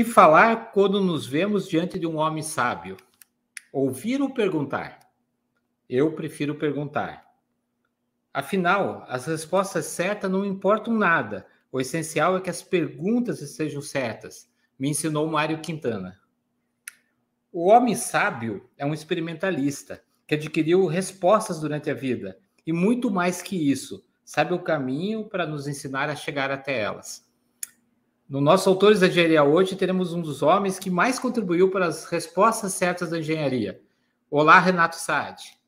que falar quando nos vemos diante de um homem sábio? Ouvir ou perguntar? Eu prefiro perguntar. Afinal, as respostas certas não importam nada. O essencial é que as perguntas estejam certas, me ensinou Mário Quintana. O homem sábio é um experimentalista que adquiriu respostas durante a vida e muito mais que isso, sabe o caminho para nos ensinar a chegar até elas. No nosso Autores da Engenharia hoje, teremos um dos homens que mais contribuiu para as respostas certas da engenharia. Olá, Renato Saad.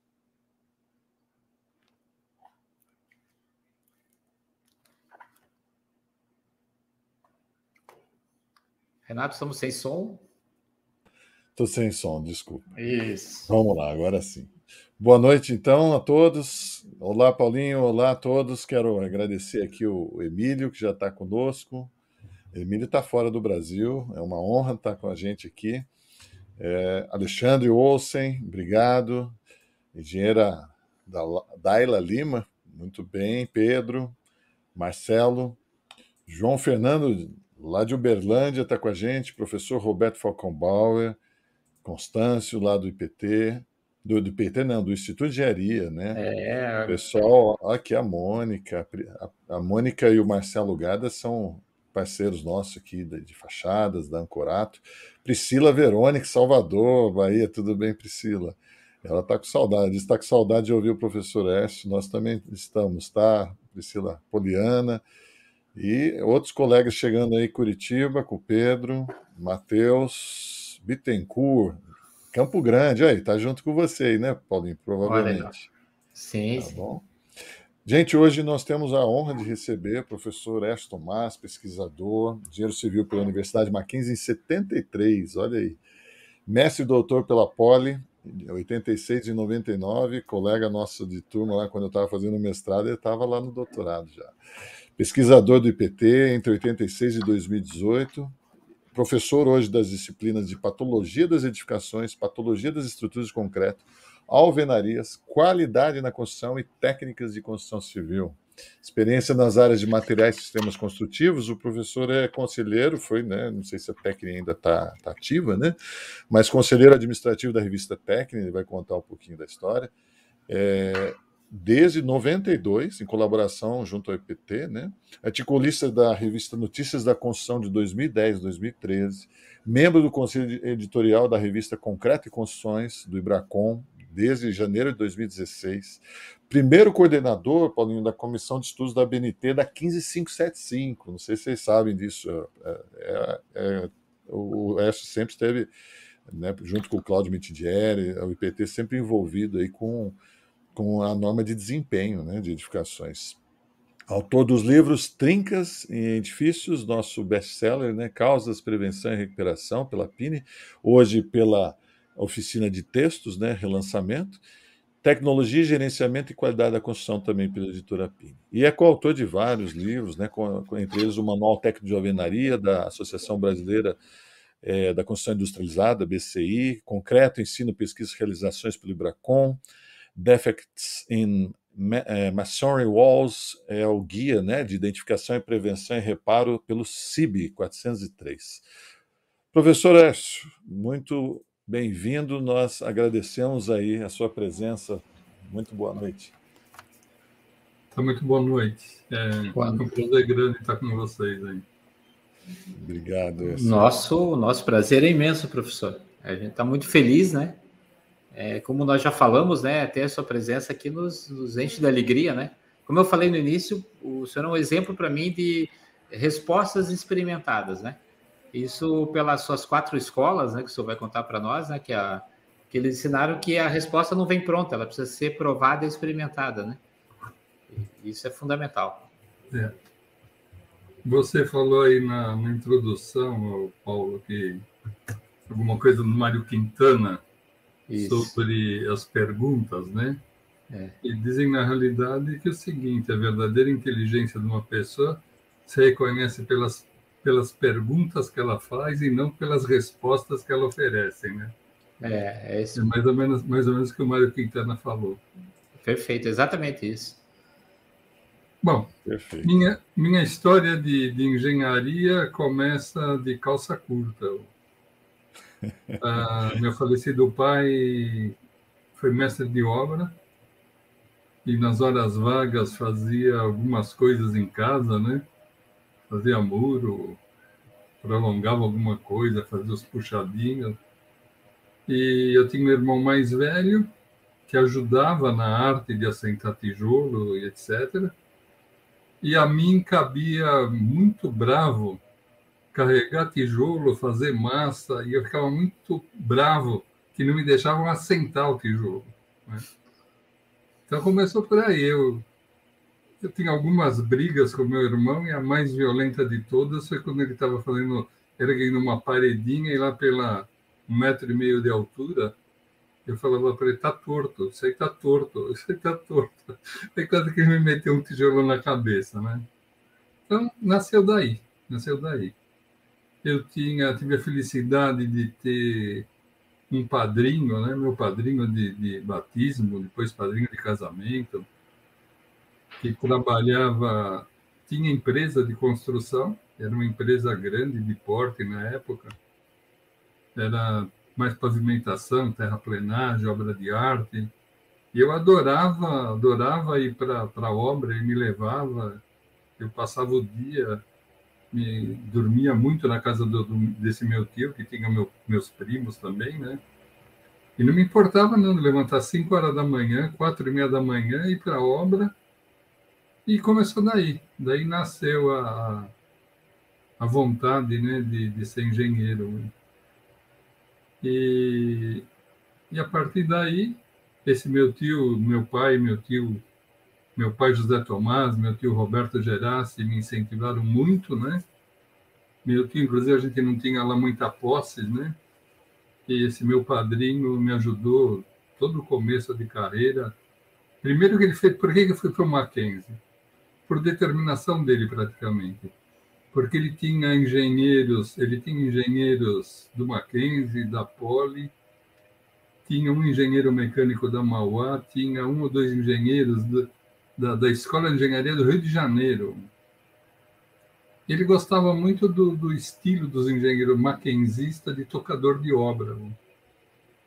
Renato, estamos sem som? Estou sem som, desculpa. Isso. Vamos lá, agora sim. Boa noite, então, a todos. Olá, Paulinho. Olá a todos. Quero agradecer aqui o Emílio, que já está conosco. Emílio está fora do Brasil. É uma honra estar com a gente aqui. É, Alexandre Olsen, obrigado. Engenheira Daila Lima, muito bem. Pedro, Marcelo, João Fernando lá de Uberlândia está com a gente, professor Roberto Falcão-Bauer, Constâncio, lá do IPT, do, do IPT não, do Instituto de Engenharia, né? É. Pessoal, aqui a Mônica, a, a Mônica e o Marcelo Gada são parceiros nossos aqui de, de fachadas, da Ancorato. Priscila Verônica, Salvador, Bahia, tudo bem, Priscila? Ela está com saudade, está com saudade de ouvir o professor Écio, nós também estamos, tá? Priscila Poliana, e outros colegas chegando aí, Curitiba, com o Pedro, Matheus, Bittencourt, Campo Grande, aí, tá junto com você aí, né, Paulinho? Provavelmente. Sim, tá sim. bom? Gente, hoje nós temos a honra de receber o professor Eston Tomás, pesquisador, engenheiro civil pela Universidade Mackenzie em 73, olha aí. Mestre e doutor pela Poli, 86 e 99, colega nosso de turma lá, quando eu estava fazendo mestrado, ele estava lá no doutorado já pesquisador do IPT entre 86 e 2018, professor hoje das disciplinas de patologia das edificações, patologia das estruturas de concreto, alvenarias, qualidade na construção e técnicas de construção civil. Experiência nas áreas de materiais e sistemas construtivos, o professor é conselheiro, foi, né, não sei se a técnica ainda está tá ativa, né, mas conselheiro administrativo da revista Técnica, ele vai contar um pouquinho da história. É, desde 92, em colaboração junto ao EPT, né? articulista da revista Notícias da Construção de 2010 2013, membro do conselho editorial da revista Concreto e Construções, do Ibracom, desde janeiro de 2016, primeiro coordenador, Paulinho, da Comissão de Estudos da BNT da 15575, não sei se vocês sabem disso, é, é, é, o ESO sempre esteve, né, junto com o Cláudio Mitidieri, o IPT sempre envolvido aí com com a norma de desempenho né, de edificações. Autor dos livros Trincas em Edifícios, nosso best-seller, né, Causas, Prevenção e Recuperação, pela PINE, hoje pela Oficina de Textos, né, relançamento, Tecnologia, Gerenciamento e Qualidade da Construção, também pela editora PINE. E é coautor de vários livros, né, com, entre eles o Manual Técnico de Alvenaria, da Associação Brasileira é, da Construção Industrializada, BCI, Concreto, Ensino, Pesquisa e Realizações pelo IBRACON, Defects in eh, Masonry Walls é o guia né, de identificação e prevenção e reparo pelo CIB 403. Professor Écio, muito bem-vindo. Nós agradecemos aí a sua presença. Muito boa noite. Então, muito boa noite. É, é um prazer grande estar com vocês aí. Obrigado. Écio. Nosso, nosso prazer é imenso, professor. A gente está muito feliz, né? É, como nós já falamos, né, ter a sua presença aqui nos, nos enche de alegria, né? Como eu falei no início, o senhor é um exemplo para mim de respostas experimentadas, né? Isso pelas suas quatro escolas, né, que o senhor vai contar para nós, né, que, a, que eles ensinaram que a resposta não vem pronta, ela precisa ser provada e experimentada, né? Isso é fundamental. É. Você falou aí na, na introdução, Paulo, que alguma coisa do Mário Quintana, isso. sobre as perguntas, né? É. E dizem na realidade que é o seguinte: a verdadeira inteligência de uma pessoa se reconhece pelas, pelas perguntas que ela faz e não pelas respostas que ela oferece, né? É, é isso. É mais ou menos, mais ou menos o que o Mário Quintana falou. Perfeito, exatamente isso. Bom, minha, minha história de, de engenharia começa de calça curta. Ah, meu falecido pai foi mestre de obra e nas horas vagas fazia algumas coisas em casa, né? Fazia muro, prolongava alguma coisa, fazia os puxadinhos. E eu tinha um irmão mais velho que ajudava na arte de assentar tijolo e etc. E a mim cabia muito bravo carregar tijolo, fazer massa, e eu ficava muito bravo que não me deixavam assentar o tijolo. Né? Então começou por aí. Eu, eu tinha algumas brigas com meu irmão, e a mais violenta de todas foi quando ele estava fazendo, erguendo uma paredinha, e lá pela um metro e meio de altura, eu falava para ele, tá torto, isso aí tá torto, isso aí tá torto. Aí quase que ele me meteu um tijolo na cabeça, né? Então, nasceu daí, nasceu daí eu tinha, tive a felicidade de ter um padrinho, né? meu padrinho de, de batismo, depois padrinho de casamento, que trabalhava, tinha empresa de construção, era uma empresa grande de porte na época, era mais pavimentação, terraplenagem, obra de arte, e eu adorava, adorava ir para a obra, ele me levava, eu passava o dia me, dormia muito na casa do, desse meu tio, que tinha meu, meus primos também, né? E não me importava não levantar 5 horas da manhã, quatro e meia da manhã, ir para a obra. E começou daí. Daí nasceu a, a vontade né, de, de ser engenheiro. E, e a partir daí, esse meu tio, meu pai, meu tio meu pai José Tomás, meu tio Roberto Gerassi me incentivaram muito, né? Meu tio, inclusive, a gente não tinha lá muita posse, né? E esse meu padrinho me ajudou todo o começo de carreira. Primeiro que ele fez, por que ele foi para o Mackenzie? Por determinação dele, praticamente. Porque ele tinha engenheiros, ele tinha engenheiros do Mackenzie, da Poli, tinha um engenheiro mecânico da Mauá, tinha um ou dois engenheiros do, da, da Escola de Engenharia do Rio de Janeiro. Ele gostava muito do, do estilo dos engenheiros maquenzistas de tocador de obra.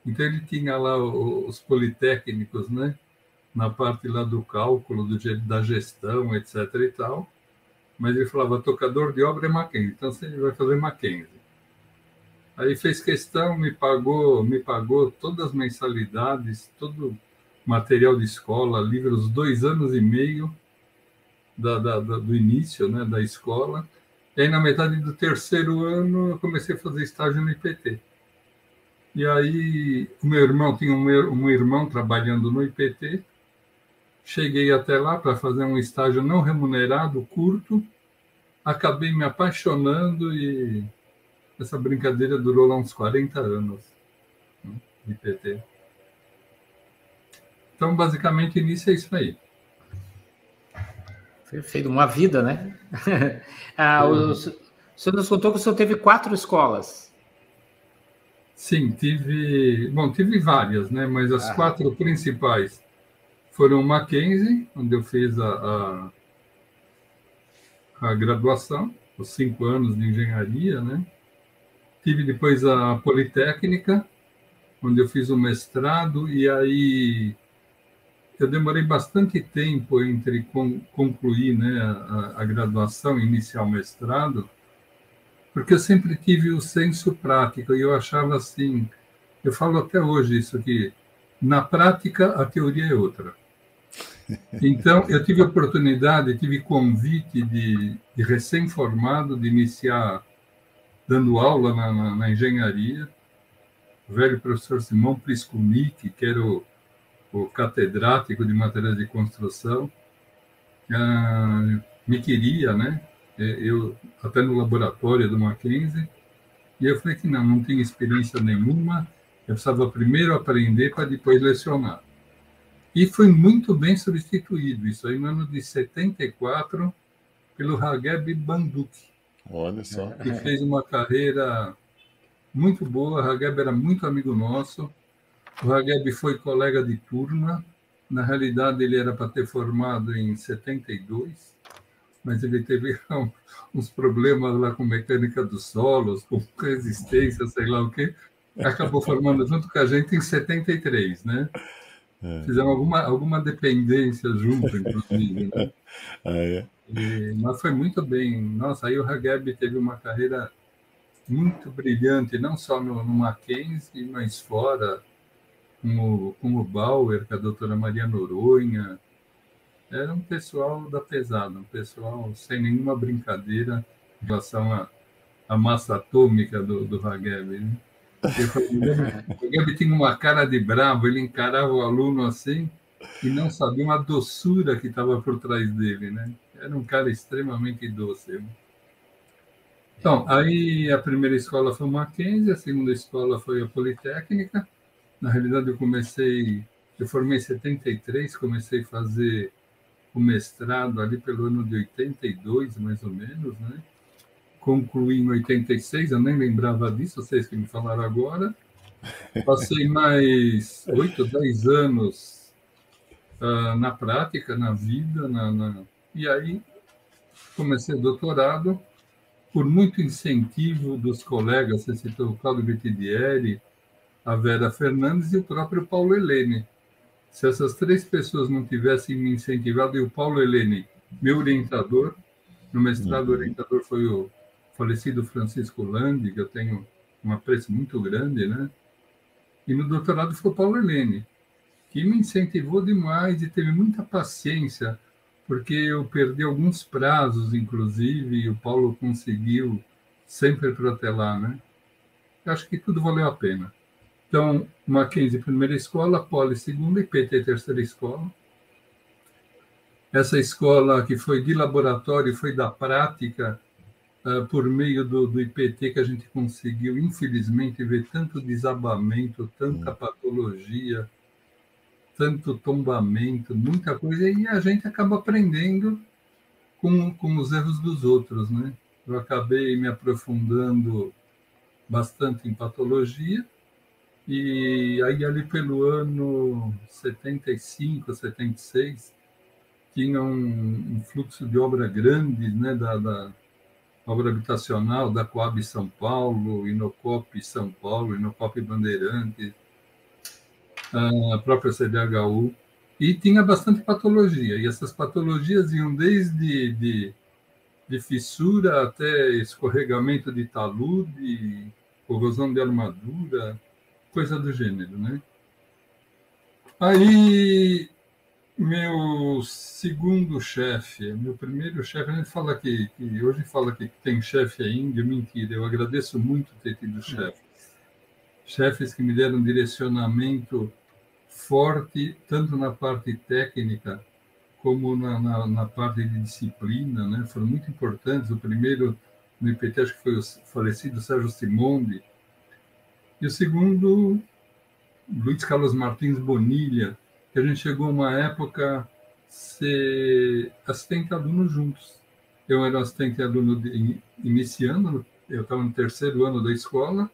Então ele tinha lá os politécnicos, né? Na parte lá do cálculo, do, da gestão, etc. e tal. Mas ele falava, tocador de obra é Mackenzie, então você vai fazer Mackenzie. Aí fez questão, me pagou, me pagou todas as mensalidades, todo material de escola, livros dois anos e meio da, da, da, do início né, da escola. E aí, na metade do terceiro ano, eu comecei a fazer estágio no IPT. E aí, o meu irmão tinha um, um irmão trabalhando no IPT. Cheguei até lá para fazer um estágio não remunerado, curto. Acabei me apaixonando e essa brincadeira durou lá uns 40 anos, né, IPT. Então, basicamente, início é isso aí. Perfeito, uma vida, né? ah, o, o senhor nos contou que o senhor teve quatro escolas. Sim, tive. Bom, tive várias, né? Mas as ah. quatro principais foram Mackenzie, onde eu fiz a, a, a, graduação, os cinco anos de engenharia, né? Tive depois a Politécnica, onde eu fiz o mestrado, e aí eu demorei bastante tempo entre concluir né, a, a graduação, iniciar o mestrado, porque eu sempre tive o senso prático e eu achava assim, eu falo até hoje isso aqui, na prática a teoria é outra. Então, eu tive oportunidade, tive convite de, de recém-formado de iniciar dando aula na, na, na engenharia. O velho professor Simão Priskunik, que era o o catedrático de materiais de construção, ah, me queria, né? Eu até no laboratório do Mackenzie, e eu falei que não, não tinha experiência nenhuma, eu precisava primeiro aprender para depois lecionar. E foi muito bem substituído, isso aí no ano de 74, pelo Hageb Banduk. Olha só. Que fez uma carreira muito boa, Hageb era muito amigo nosso, o Hageb foi colega de turma, Na realidade, ele era para ter formado em 72, mas ele teve uns problemas lá com mecânica dos solos, com resistência, sei lá o quê. Acabou formando junto com a gente em 73, né? É. Fizeram alguma, alguma dependência junto, inclusive. Né? Ah, é? E, mas foi muito bem. Nossa, aí o Hageb teve uma carreira muito brilhante, não só no, no Mackenzie, mas fora, com o, com o Bauer, com a doutora Maria Noronha. Era um pessoal da pesada, um pessoal sem nenhuma brincadeira em relação à, à massa atômica do, do Hageb. Né? O Hageb tinha uma cara de bravo, ele encarava o aluno assim e não sabia uma doçura que estava por trás dele, né? Era um cara extremamente doce. Né? Então, aí a primeira escola foi o Mackenzie, a segunda escola foi a Politécnica. Na realidade, eu comecei, eu formei em 73, comecei a fazer o mestrado ali pelo ano de 82, mais ou menos, né? Concluí em 86, eu nem lembrava disso, vocês que me falaram agora. Passei mais 8, 10 anos uh, na prática, na vida, na, na... e aí comecei o doutorado por muito incentivo dos colegas, você citou o Claudio Bettidieri, a Vera Fernandes e o próprio Paulo Helene. Se essas três pessoas não tivessem me incentivado, e o Paulo Helene, meu orientador, no mestrado, uhum. orientador foi o falecido Francisco Landi, que eu tenho um apreço muito grande, né? E no doutorado foi Paulo Helene, que me incentivou demais e teve muita paciência porque eu perdi alguns prazos, inclusive, e o Paulo conseguiu sempre protelar, né? Eu acho que tudo valeu a pena. Então, Mackenzie, primeira escola, Poli, segunda, e PT, terceira escola. Essa escola que foi de laboratório, foi da prática, uh, por meio do, do IPT, que a gente conseguiu, infelizmente, ver tanto desabamento, tanta hum. patologia, tanto tombamento, muita coisa, e a gente acaba aprendendo com, com os erros dos outros, né? Eu acabei me aprofundando bastante em patologia, e aí ali pelo ano 75, 76, tinha um, um fluxo de obra grande, né, da, da obra habitacional da Coab São Paulo, Inocop São Paulo, Inocop Bandeirantes, a própria CDHU, e tinha bastante patologia. E essas patologias iam desde de, de fissura até escorregamento de talude, corrosão de armadura, coisa do gênero, né? Aí, meu segundo chefe, meu primeiro chefe, a gente fala que, que hoje fala que tem chefe ainda, mentira, eu agradeço muito ter tido chefes. Chefes que me deram direcionamento forte, tanto na parte técnica como na, na, na, parte de disciplina, né? foram muito importantes. O primeiro no IPT, acho que foi o falecido Sérgio Simondi, e o segundo, Luiz Carlos Martins Bonilha, que a gente chegou uma época ser assistente aluno juntos. Eu era assistente aluno de, iniciando, eu estava no terceiro ano da escola,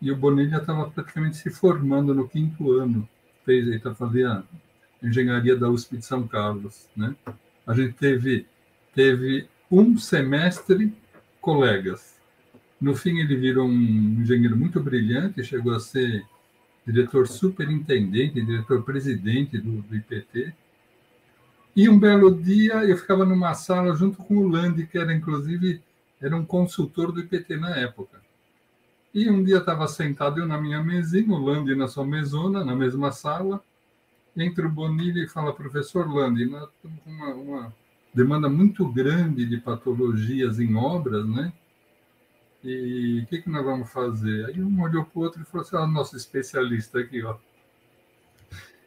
e o Bonilha estava praticamente se formando no quinto ano fez, ele está fazendo engenharia da USP de São Carlos, né? A gente teve teve um semestre colegas. No fim ele virou um engenheiro muito brilhante, chegou a ser diretor superintendente, diretor presidente do, do IPT. E um belo dia eu ficava numa sala junto com o Landi, que era inclusive era um consultor do IPT na época. E um dia estava sentado eu na minha mesinha, o Landi na sua mesona, na mesma sala. Entra o Bonilha e fala, professor Landi, nós temos uma, uma demanda muito grande de patologias em obras, né? E o que, que nós vamos fazer? Aí um olhou para o outro e falou assim, ah, nosso especialista aqui, ó.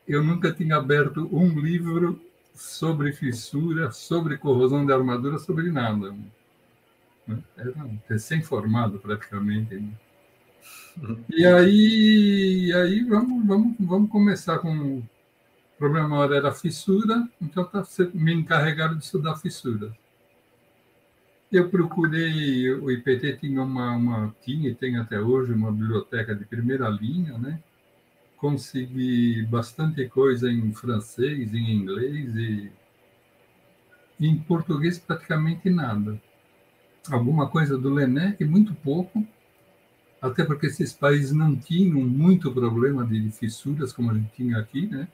Eu nunca tinha aberto um livro sobre fissura, sobre corrosão de armadura, sobre nada. Era recém-formado praticamente. Né? E aí, aí vamos, vamos, vamos começar com o problema maior era a fissura, então tá, me encarregaram de estudar fissura. Eu procurei, o IPT tinha uma, uma tinha e tem até hoje uma biblioteca de primeira linha, né? consegui bastante coisa em francês, em inglês e em português praticamente nada. Alguma coisa do Lenec, muito pouco, até porque esses países não tinham muito problema de fissuras como a gente tinha aqui, né?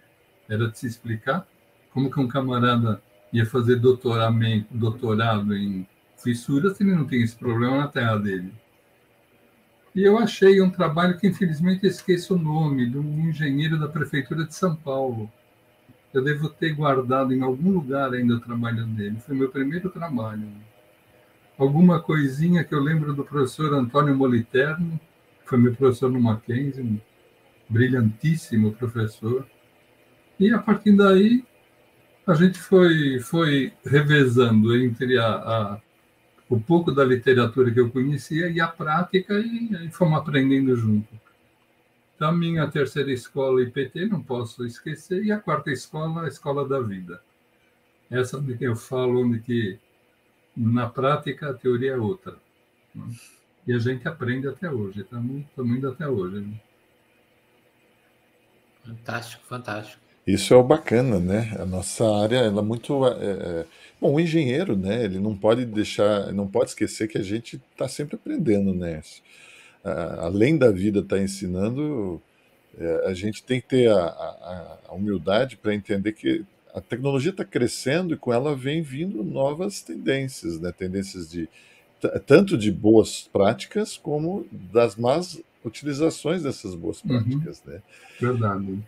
Era de se explicar como que um camarada ia fazer doutoramento, doutorado em fissuras ele não tinha esse problema na terra dele. E eu achei um trabalho que, infelizmente, esqueço o nome, de um engenheiro da Prefeitura de São Paulo. Eu devo ter guardado em algum lugar ainda o trabalho dele. Foi meu primeiro trabalho. Alguma coisinha que eu lembro do professor Antônio Moliterno, que foi meu professor no Mackenzie, um brilhantíssimo professor. E, a partir daí, a gente foi, foi revezando entre a, a o pouco da literatura que eu conhecia e a prática, e, e fomos aprendendo junto. Então, a minha terceira escola, IPT, não posso esquecer, e a quarta escola, a Escola da Vida. Essa de que eu falo, onde que, na prática, a teoria é outra. Né? E a gente aprende até hoje, estamos indo até hoje. Né? Fantástico, fantástico. Isso é o bacana, né? A nossa área, ela é muito... É, é Bom, o engenheiro, né, ele não pode deixar, não pode esquecer que a gente está sempre aprendendo, né? além da vida estar tá ensinando, é, a gente tem que ter a, a, a humildade para entender que a tecnologia está crescendo e com ela vem vindo novas tendências, né? Tendências de tanto de boas práticas como das más utilizações dessas boas uhum. práticas, né? Verdade.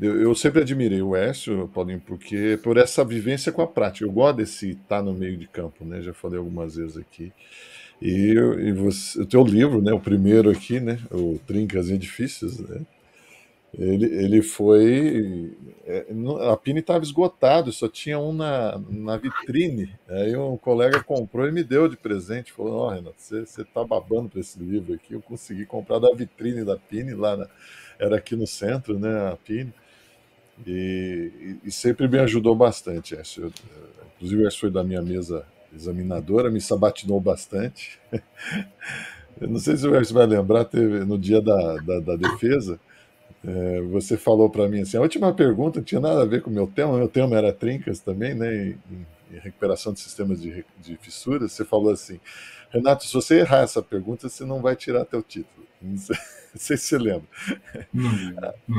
Eu, eu, sempre admirei o Écio, Paulinho, porque por essa vivência com a prática. Eu gosto desse estar tá no meio de campo, né? Já falei algumas vezes aqui. E, e você, o teu livro, né? O primeiro aqui, né? O Trincas Edifícios, né? Ele, ele foi. É, a Pini estava esgotado, só tinha um na, na vitrine. Aí um colega comprou e me deu de presente. Falou: Ó, oh, Renato, você está babando para esse livro aqui. Eu consegui comprar da vitrine da Pini, lá na, era aqui no centro, né? A Pini. E, e, sempre me ajudou bastante. Essa. Inclusive, essa foi da minha mesa examinadora, me sabatinou bastante. Eu não sei se o vai lembrar, teve no dia da, da, da defesa, é, você falou para mim assim: a última pergunta tinha nada a ver com o meu tema, meu tema era trincas também, né? Em recuperação de sistemas de, de fissuras. Você falou assim: Renato, se você errar essa pergunta, você não vai tirar teu título. Não sei, se você lembra.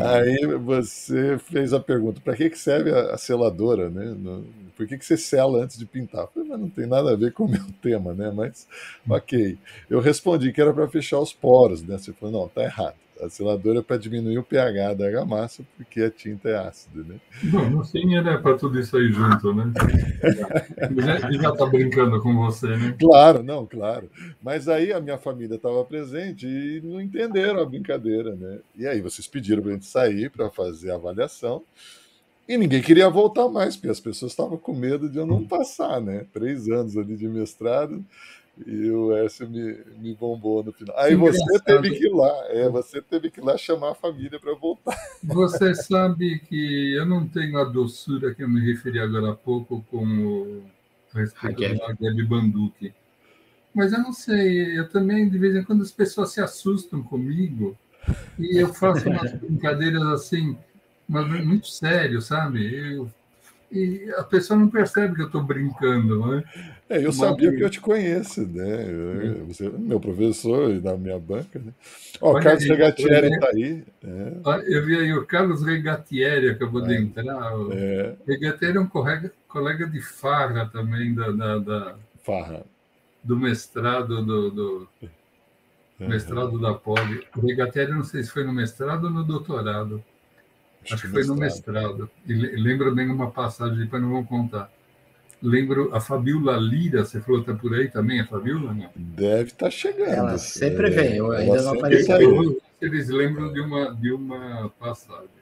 Aí você fez a pergunta: para que, que serve a, a seladora, né? No, por que, que você sela antes de pintar? Eu falei, mas não tem nada a ver com o meu tema, né? Mas, ok. Eu respondi que era para fechar os poros, né? Você falou: não, tá errado. A seladora é para diminuir o pH da argamassa, porque a tinta é ácida, né? Não, no fim era para tudo isso aí junto, né? Ele já está brincando com você, né? Claro, não, claro. Mas aí a minha família estava presente e não entenderam a brincadeira, né? E aí vocês pediram para a gente sair para fazer a avaliação. E ninguém queria voltar mais, porque as pessoas estavam com medo de eu não passar, né? Três anos ali de mestrado, e o S me, me bombou no final. Aí você teve que ir lá, é, você teve que ir lá chamar a família para voltar. Você sabe que eu não tenho a doçura que eu me referi agora há pouco com o respeito Hageb Banduque. Mas eu não sei, eu também, de vez em quando, as pessoas se assustam comigo e eu faço umas brincadeiras assim, mas muito sério, sabe? Eu e a pessoa não percebe que eu estou brincando, né? É, eu Mas... sabia que eu te conheço, né? Eu, você é meu professor e da minha banca, né? Ó, o Carlos aí, Regatieri está aí. É. Eu vi aí o Carlos Regatieri acabou é. de entrar. É. Regatieri é um colega, colega de farra também da, da, da farra. do mestrado do, do mestrado da Poli. O Regatieri não sei se foi no mestrado ou no doutorado. Acho, Acho que, foi no mestrado. E lembro bem uma passagem, depois não vou contar. Lembro a Fabiola Lira, você falou que está por aí também, a Fabiola? Não? Deve estar tá chegando. Ela sempre é, vem, eu ainda não apareceu. Eles lembram de uma, de uma passagem.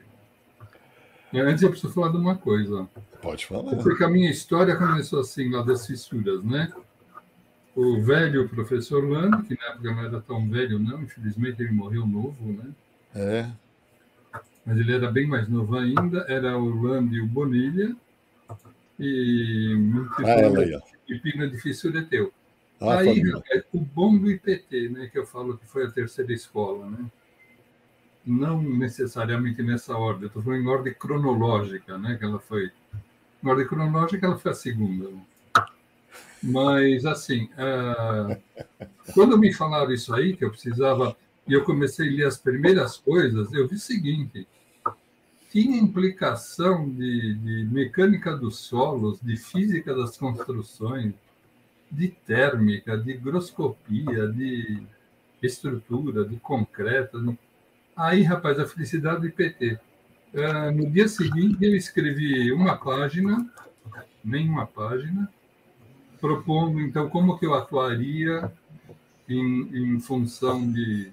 Antes eu preciso falar de uma coisa. Pode falar. Porque a minha história começou assim, lá das fissuras, né? O velho professor Lando, que na época não era tão velho, não, infelizmente ele morreu novo, né? É, mas ele era bem mais novo ainda, era o Orlando e o Bonilha, e ah, ela aí, e Pina de Fissura teu. Ah, aí, é o bom do IPT, né, que eu falo que foi a terceira escola, né? não necessariamente nessa ordem, estou falando em ordem cronológica, né? Que ela foi, em ordem cronológica, ela foi a segunda. Mas, assim, uh, quando me falaram isso aí, que eu precisava, e eu comecei a ler as primeiras coisas, eu vi o seguinte: tinha implicação de, de mecânica dos solos, de física das construções, de térmica, de higroscopia, de estrutura, de concreto. De... Aí, rapaz, a felicidade do PT. Uh, ah, no dia seguinte, eu escrevi uma página, nem uma página, propondo, então, como que eu atuaria em, em função de,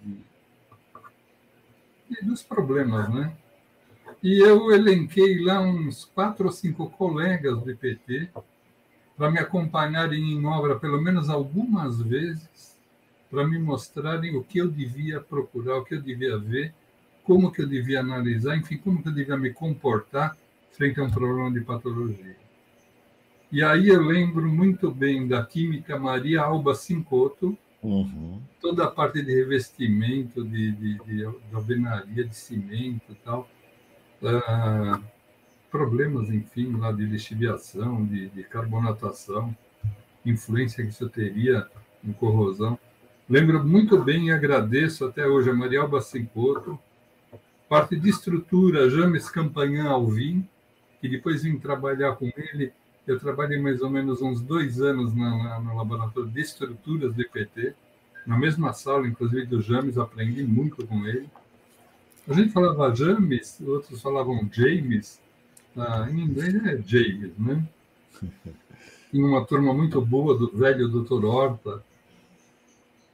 de, dos problemas, né? E eu elenquei lá uns quatro ou cinco colegas do PT para me acompanharem em obra pelo menos algumas vezes, para me mostrarem o que eu devia procurar, o que eu devia ver, como que eu devia analisar, enfim, como que eu devia me comportar frente a um problema de patologia. E aí eu lembro muito bem da química Maria Alba Cincoto, uhum. toda a parte de revestimento, de, de, de, de alvenaria, de cimento e tal, uh, problemas, enfim, lá de lixiviação, de, de carbonatação, influência que isso teria em corrosão. Lembro muito bem e agradeço até hoje a Maria Alba Cincoto, parte de estrutura, James Campanhã Alvim, que depois vim trabalhar com ele eu trabalhei mais ou menos uns dois anos na, na, no laboratório de estruturas do IPT, na mesma sala, inclusive do James, aprendi muito com ele. A gente falava James, outros falavam James, ah, em inglês é James, né? Tinha uma turma muito boa do velho Dr. Horta,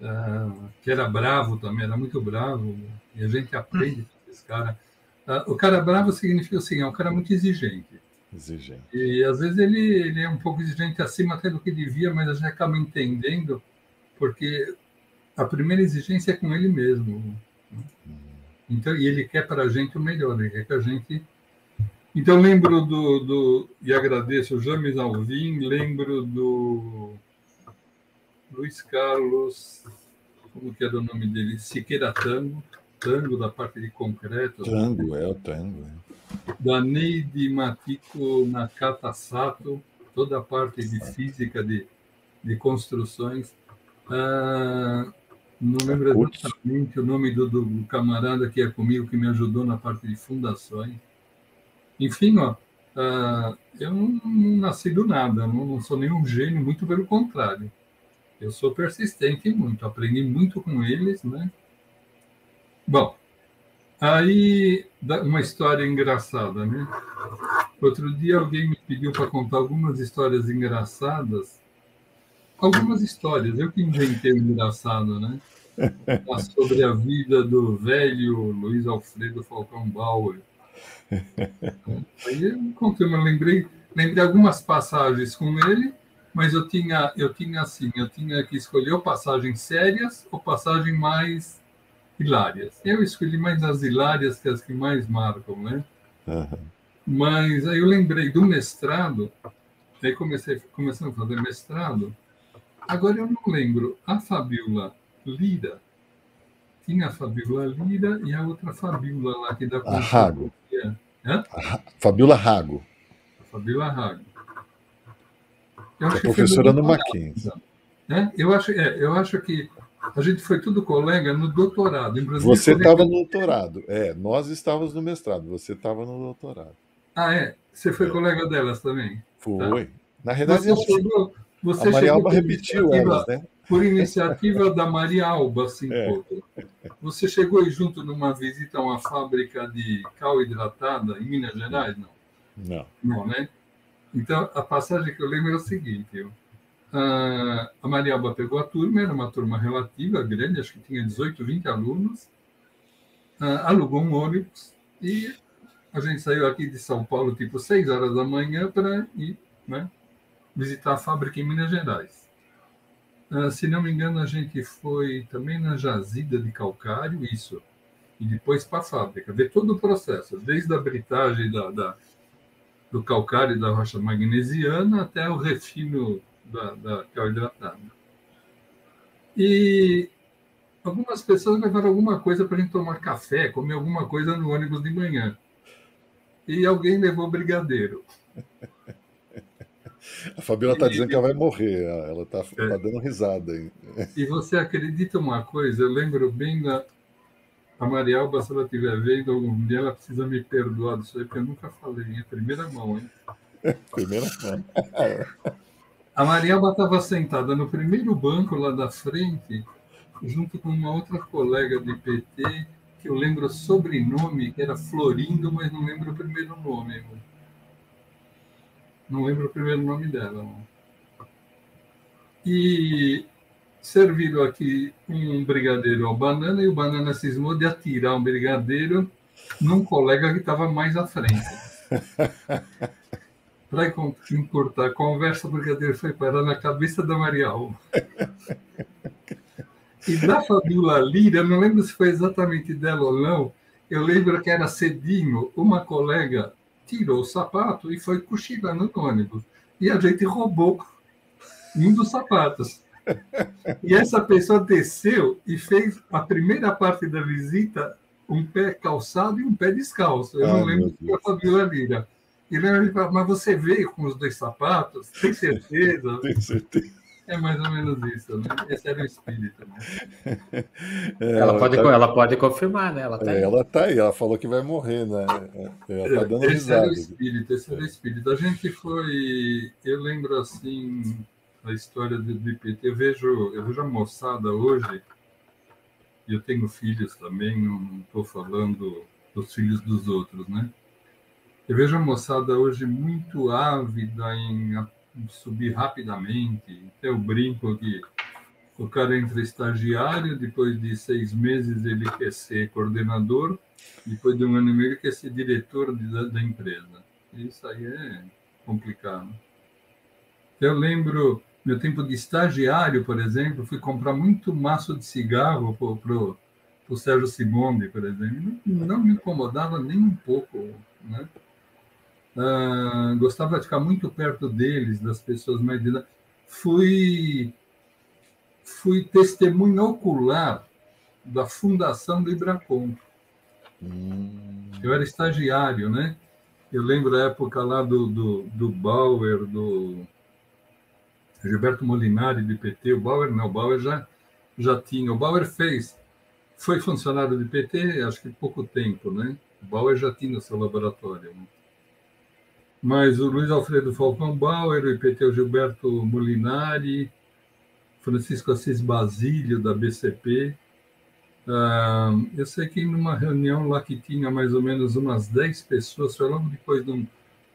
ah, que era bravo também, era muito bravo, e a gente aprende com esse cara. Ah, o cara bravo significa assim, é um cara muito exigente. Exigente. E às vezes ele, ele é um pouco exigente acima até do que devia, mas a gente acaba entendendo, porque a primeira exigência é com ele mesmo. Né? Então, e ele quer para a gente o melhor, ele quer que a gente. Então, lembro do. do e agradeço o James Alvim, lembro do Luiz Carlos, como que era o nome dele? Siqueira Tango, Tango da parte de concreto. Tango, é o Tango. É da Neide Matiko Nakata Sato, toda a parte de física de, de construções. Ah, não lembro exatamente o nome do, do, camarada que é comigo, que me ajudou na parte de fundações. Enfim, ó, ah, eu não, não, nasci do nada, não, não sou nenhum gênio, muito pelo contrário. Eu sou persistente muito, aprendi muito com eles, né? Bom, Aí, uma história engraçada, né? Outro dia alguém me pediu para contar algumas histórias engraçadas. Algumas histórias, eu que inventei engraçado, né? Sobre a vida do velho Luiz Alfredo Falcão Bauer. Aí eu contei, mas lembrei, lembrei algumas passagens com ele, mas eu tinha, eu tinha assim, eu tinha que escolher ou passagens sérias ou passagem mais hilárias. Eu escolhi mais as hilárias que as que mais marcam, né? Uhum. Mas aí eu lembrei do mestrado, aí comecei começando a fazer mestrado. Agora eu não lembro a Fabiola Lira. Tinha a Fabiola Lira e a outra Fabiola lá que dá a Rago. A Fabiola Rago. A Fabiola Rago. Eu é professora no Mackenzie. Né? Eu, acho, é, eu acho que a gente foi tudo colega no doutorado. Você estava no doutorado. É, nós estávamos no mestrado. Você estava no doutorado. Ah, é? Você foi é. colega delas também? Foi. Tá. Na realidade, você chegou, você a Maria Alba repetiu elas, né? Por iniciativa da Maria Alba Cincoto. É. Você chegou junto numa visita a uma fábrica de cal hidratada em Minas Gerais? Não. Não. Não, né? Então, a passagem que eu lembro é o seguinte: ah, a Maria Alba pegou a turma, era uma turma relativa, grande, acho que tinha 18, 20 alunos, ah, alugou um ônibus e a gente saiu aqui de São Paulo, tipo, 6 horas da manhã, para ir né, visitar a fábrica em Minas Gerais. Uh, se não me engano, a gente foi também na jazida de calcário, isso, e depois para a fábrica, ver todo o processo, desde a britagem da, da do calcário da rocha magnesiana até o refino da, da hidratada. E algumas pessoas levaram alguma coisa para a gente tomar café, comer alguma coisa no ônibus de manhã. E alguém levou brigadeiro. A Fabiola está dizendo que ela vai morrer, ela está é. tá dando risada. Hein? E você acredita uma coisa? Eu lembro bem da. A Marialba, se ela estiver vendo algum dia, ela precisa me perdoar disso aí, porque eu nunca falei, em primeira mão, hein? primeira mão. A Marialba estava sentada no primeiro banco lá da frente, junto com uma outra colega de PT, que eu lembro o sobrenome, que era Florindo, mas não lembro o primeiro nome. Não lembro o primeiro nome dela. E serviram aqui um brigadeiro ao banana, e o banana cismou de atirar um brigadeiro num colega que estava mais à frente. Para encurtar a conversa, o brigadeiro foi parar na cabeça da Maria Alva. E da Fabiola Lira, não lembro se foi exatamente dela ou não, eu lembro que era cedinho, uma colega tirou o sapato e foi cochilando no ônibus. E a gente roubou um dos sapatos. E essa pessoa desceu e fez a primeira parte da visita um pé calçado e um pé descalço. Eu não lembro se foi a Fabiola Lira. E ele falou, mas você veio com os dois sapatos? Tem certeza? Tenho certeza. É mais ou menos isso, né? Esse era o espírito, né? É, ela, pode, tá... ela pode confirmar, né? Ela tá, aí. ela tá aí, ela falou que vai morrer, né? Ela tá dando esse risada. Era o espírito, esse era o espírito. A gente foi. Eu lembro assim a história do IPT. Eu vejo, eu vejo a moçada hoje, e eu tenho filhos também, não estou falando dos filhos dos outros, né? Eu vejo a moçada hoje muito ávida em subir rapidamente. Eu brinco que o cara entra estagiário, depois de seis meses ele quer ser coordenador, depois de um ano e meio ele quer ser diretor da, da empresa. Isso aí é complicado. Eu lembro, meu tempo de estagiário, por exemplo, fui comprar muito maço de cigarro para o Sérgio Simonde, por exemplo. Não, não me incomodava nem um pouco, né? Uh, gostava de ficar muito perto deles, das pessoas mais de Fui, fui testemunho ocular da fundação do Ibracom. Hum. Eu era estagiário, né? Eu lembro a época lá do, do, do Bauer, do Gilberto Molinari, do PT. O Bauer não, o Bauer já, já tinha. O Bauer fez, foi funcionário do PT, acho que pouco tempo, né? O Bauer já tinha o seu laboratório. Né? Mas o Luiz Alfredo Falcão Bauer, o IPT Gilberto Molinari, Francisco Assis Basílio, da BCP. Eu sei que numa reunião lá que tinha mais ou menos umas 10 pessoas, foi logo depois de um,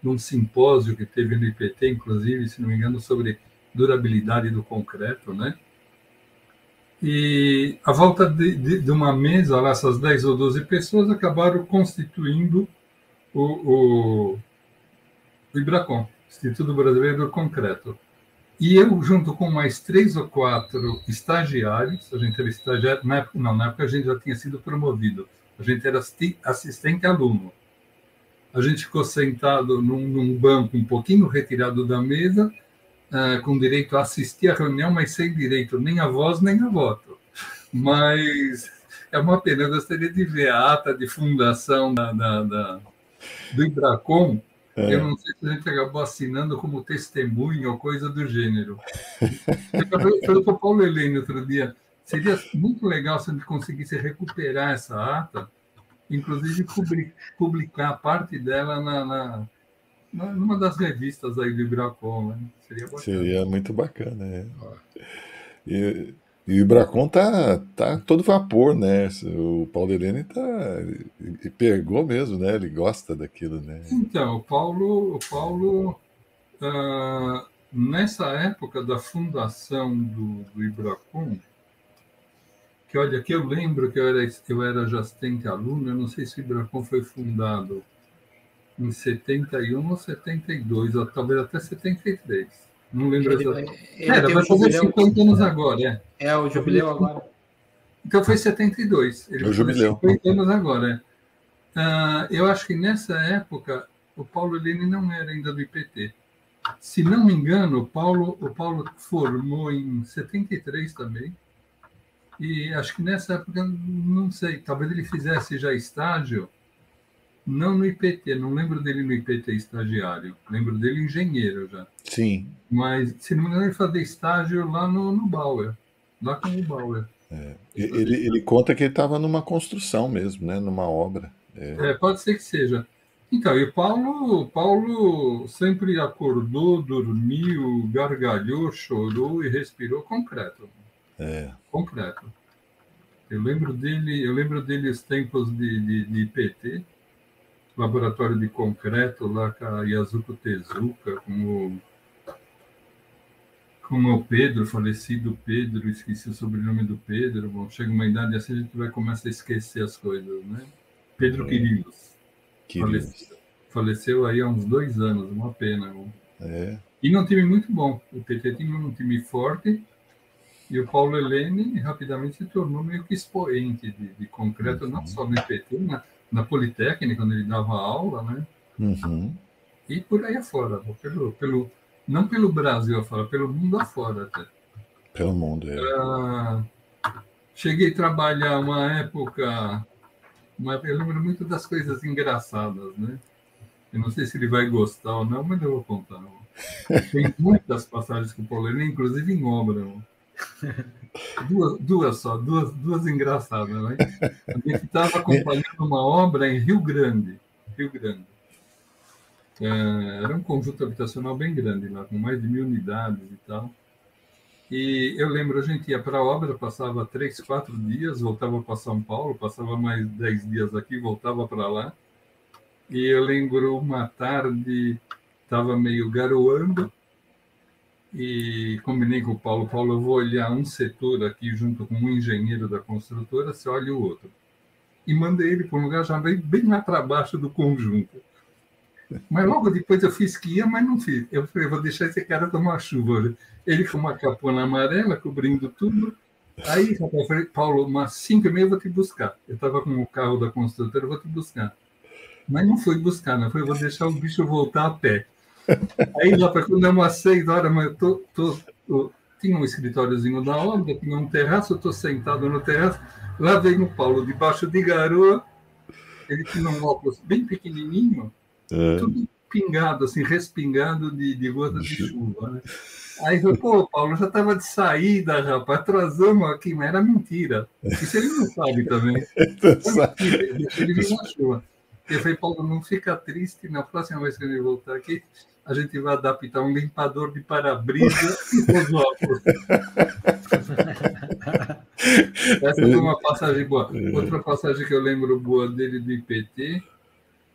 de um simpósio que teve no IPT, inclusive, se não me engano, sobre durabilidade do concreto, né? E a volta de, de, de uma mesa, lá, essas 10 ou 12 pessoas acabaram constituindo o, o do IBRACON, Instituto Brasileiro do Concreto. E eu, junto com mais três ou quatro estagiários, a gente era estagiário, na época, não, na época a gente já tinha sido promovido, a gente era assistente aluno. A gente ficou sentado num, num banco um pouquinho retirado da mesa, uh, com direito a assistir a reunião, mas sem direito nem a voz nem a voto. Mas é uma pena, eu gostaria de ver a ata de fundação da, da, da do IBRACOM, é. Eu não sei se a gente acabou assinando como testemunho ou coisa do gênero. Eu falei para o Paulo Helene outro dia, seria muito legal se a gente conseguisse recuperar essa ata, inclusive publicar parte dela na, na, numa das revistas aí do Ibracom. Né? Seria, bacana. Seria muito bacana. É. E, e o Ibracon tá, tá todo vapor, né? O Paulo Helene tá. E pegou mesmo, né? Ele gosta daquilo, né? Então, o Paulo, o Paulo uh, nessa época da fundação do, do Ibracon, que olha, que eu lembro que eu era, eu era já assistente aluno, eu não sei se o Ibracon foi fundado em 71 ou 72, ou talvez até 73. Não lembro ele, exatamente. Ele Era, vai fazer 50 anos agora, é. É, o jubileu agora. Então foi 72. Ele é o jubileu. 50 anos agora, é. Uh, eu acho que nessa época o Paulo Helene não era ainda do IPT. Se não me engano, o Paulo, o Paulo formou em 73 também. E acho que nessa época, não sei, talvez ele fizesse já estágio, não no IPT, não lembro dele no IPT estagiário, lembro dele engenheiro já. Sim. Mas, se não me engano, ele fazia estágio lá no, no Bauer, lá com o Bauer. É. Ele, ele conta que ele estava numa construção mesmo, né? numa obra. É. é. pode ser que seja. Então, e Paulo, Paulo sempre acordou, dormiu, gargalhou, chorou e respirou concreto. É. Concreto. Eu lembro dele, eu lembro dele os tempos de, de, de IPT, laboratório de concreto lá com a Yazuko Tezuka, com o, com o Pedro, falecido Pedro, esqueci o sobrenome do Pedro. Bom, chega uma idade assim, a gente vai começar a esquecer as coisas, né? Pedro é. Quirilos. Faleceu, faleceu aí há uns dois anos, uma pena. É. E num time muito bom. O PT tinha um time forte e o Paulo Helene rapidamente se tornou meio que expoente de, de concreto, uhum. não só no IPT, na, na Politécnica, quando ele dava aula, né? Uhum. E por aí afora, pelo, pelo, não pelo Brasil afora, pelo mundo afora até. Pelo mundo, é. Ah, cheguei a trabalhar uma época, uma, eu lembro muito das coisas engraçadas, né? Eu não sei se ele vai gostar ou não, mas eu vou contar. Tem muitas passagens com o Paulo Helene, inclusive em obra. Duas, duas só, duas, duas engraçadas, né? A gente estava acompanhando uma obra em Rio Grande, Rio Grande. É, era um conjunto habitacional bem grande lá, com mais de mil unidades e tal. E eu lembro, a gente ia para a obra, passava três, quatro dias, voltava para São Paulo, passava mais dez dias aqui, voltava para lá. E eu lembro uma tarde, estava meio garoando, e combinei com o Paulo, Paulo, eu vou olhar um setor aqui junto com um engenheiro da construtora, você olha o outro. E mandei ele para um lugar já bem, bem lá para baixo do conjunto. Mas logo depois eu fiz que ia, mas não fiz. Eu falei, vou deixar esse cara tomar chuva. Ele com uma capona amarela, cobrindo tudo. Aí, eu falei, Paulo, umas cinco e meia eu vou te buscar. Eu estava com o carro da construtora, eu vou te buscar. Mas não foi buscar, não foi, vou deixar o bicho voltar a pé. Aí lá para quando é umas seis horas, mas eu tô, tô, tô, tinha um escritóriozinho da obra, tinha um terraço, eu estou sentado no terraço, lá vem o Paulo, debaixo de garoa, ele tinha um óculos bem pequenininho, é. tudo pingado, assim, respingado de, de gotas de chuva, né? Aí eu pô, Paulo, já estava de saída, rapaz, atrasamos aqui, mas era mentira. Isso ele não sabe também. Ele viu na chuva. Eu falei, Paulo, não fica triste, na próxima vez que ele voltar aqui, a gente vai adaptar um limpador de para-brisa os óculos. Essa foi uma passagem boa. Outra passagem que eu lembro boa dele do IPT,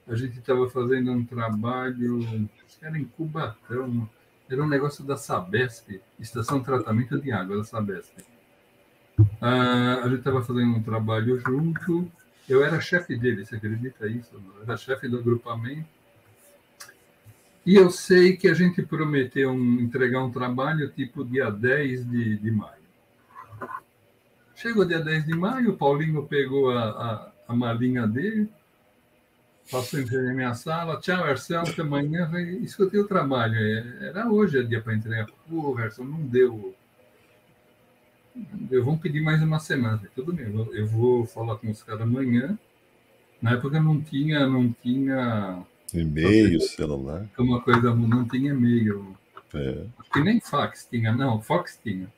a gente estava fazendo um trabalho, acho que era em Cubatão, era um negócio da Sabesp, Estação de Tratamento de Água da Sabesp. Ah, a gente estava fazendo um trabalho junto, eu era chefe dele, você acredita isso? Eu era chefe do agrupamento e eu sei que a gente prometeu um, entregar um trabalho tipo dia 10 de, de maio. Chegou dia 10 de maio, o Paulinho pegou a, a, a malinha dele, passou em frente à minha sala, tchau, Arcel, até amanhã, escutei o trabalho. É, era hoje o dia para entregar. Pô, Arcel, não deu. Eu vou pedir mais uma semana. Tudo bem, eu vou falar com os caras amanhã. Na época não tinha, não tinha e-mail, celular. Uma coisa, não tinha e-mail. É. Que nem fax tinha, não, fax tinha.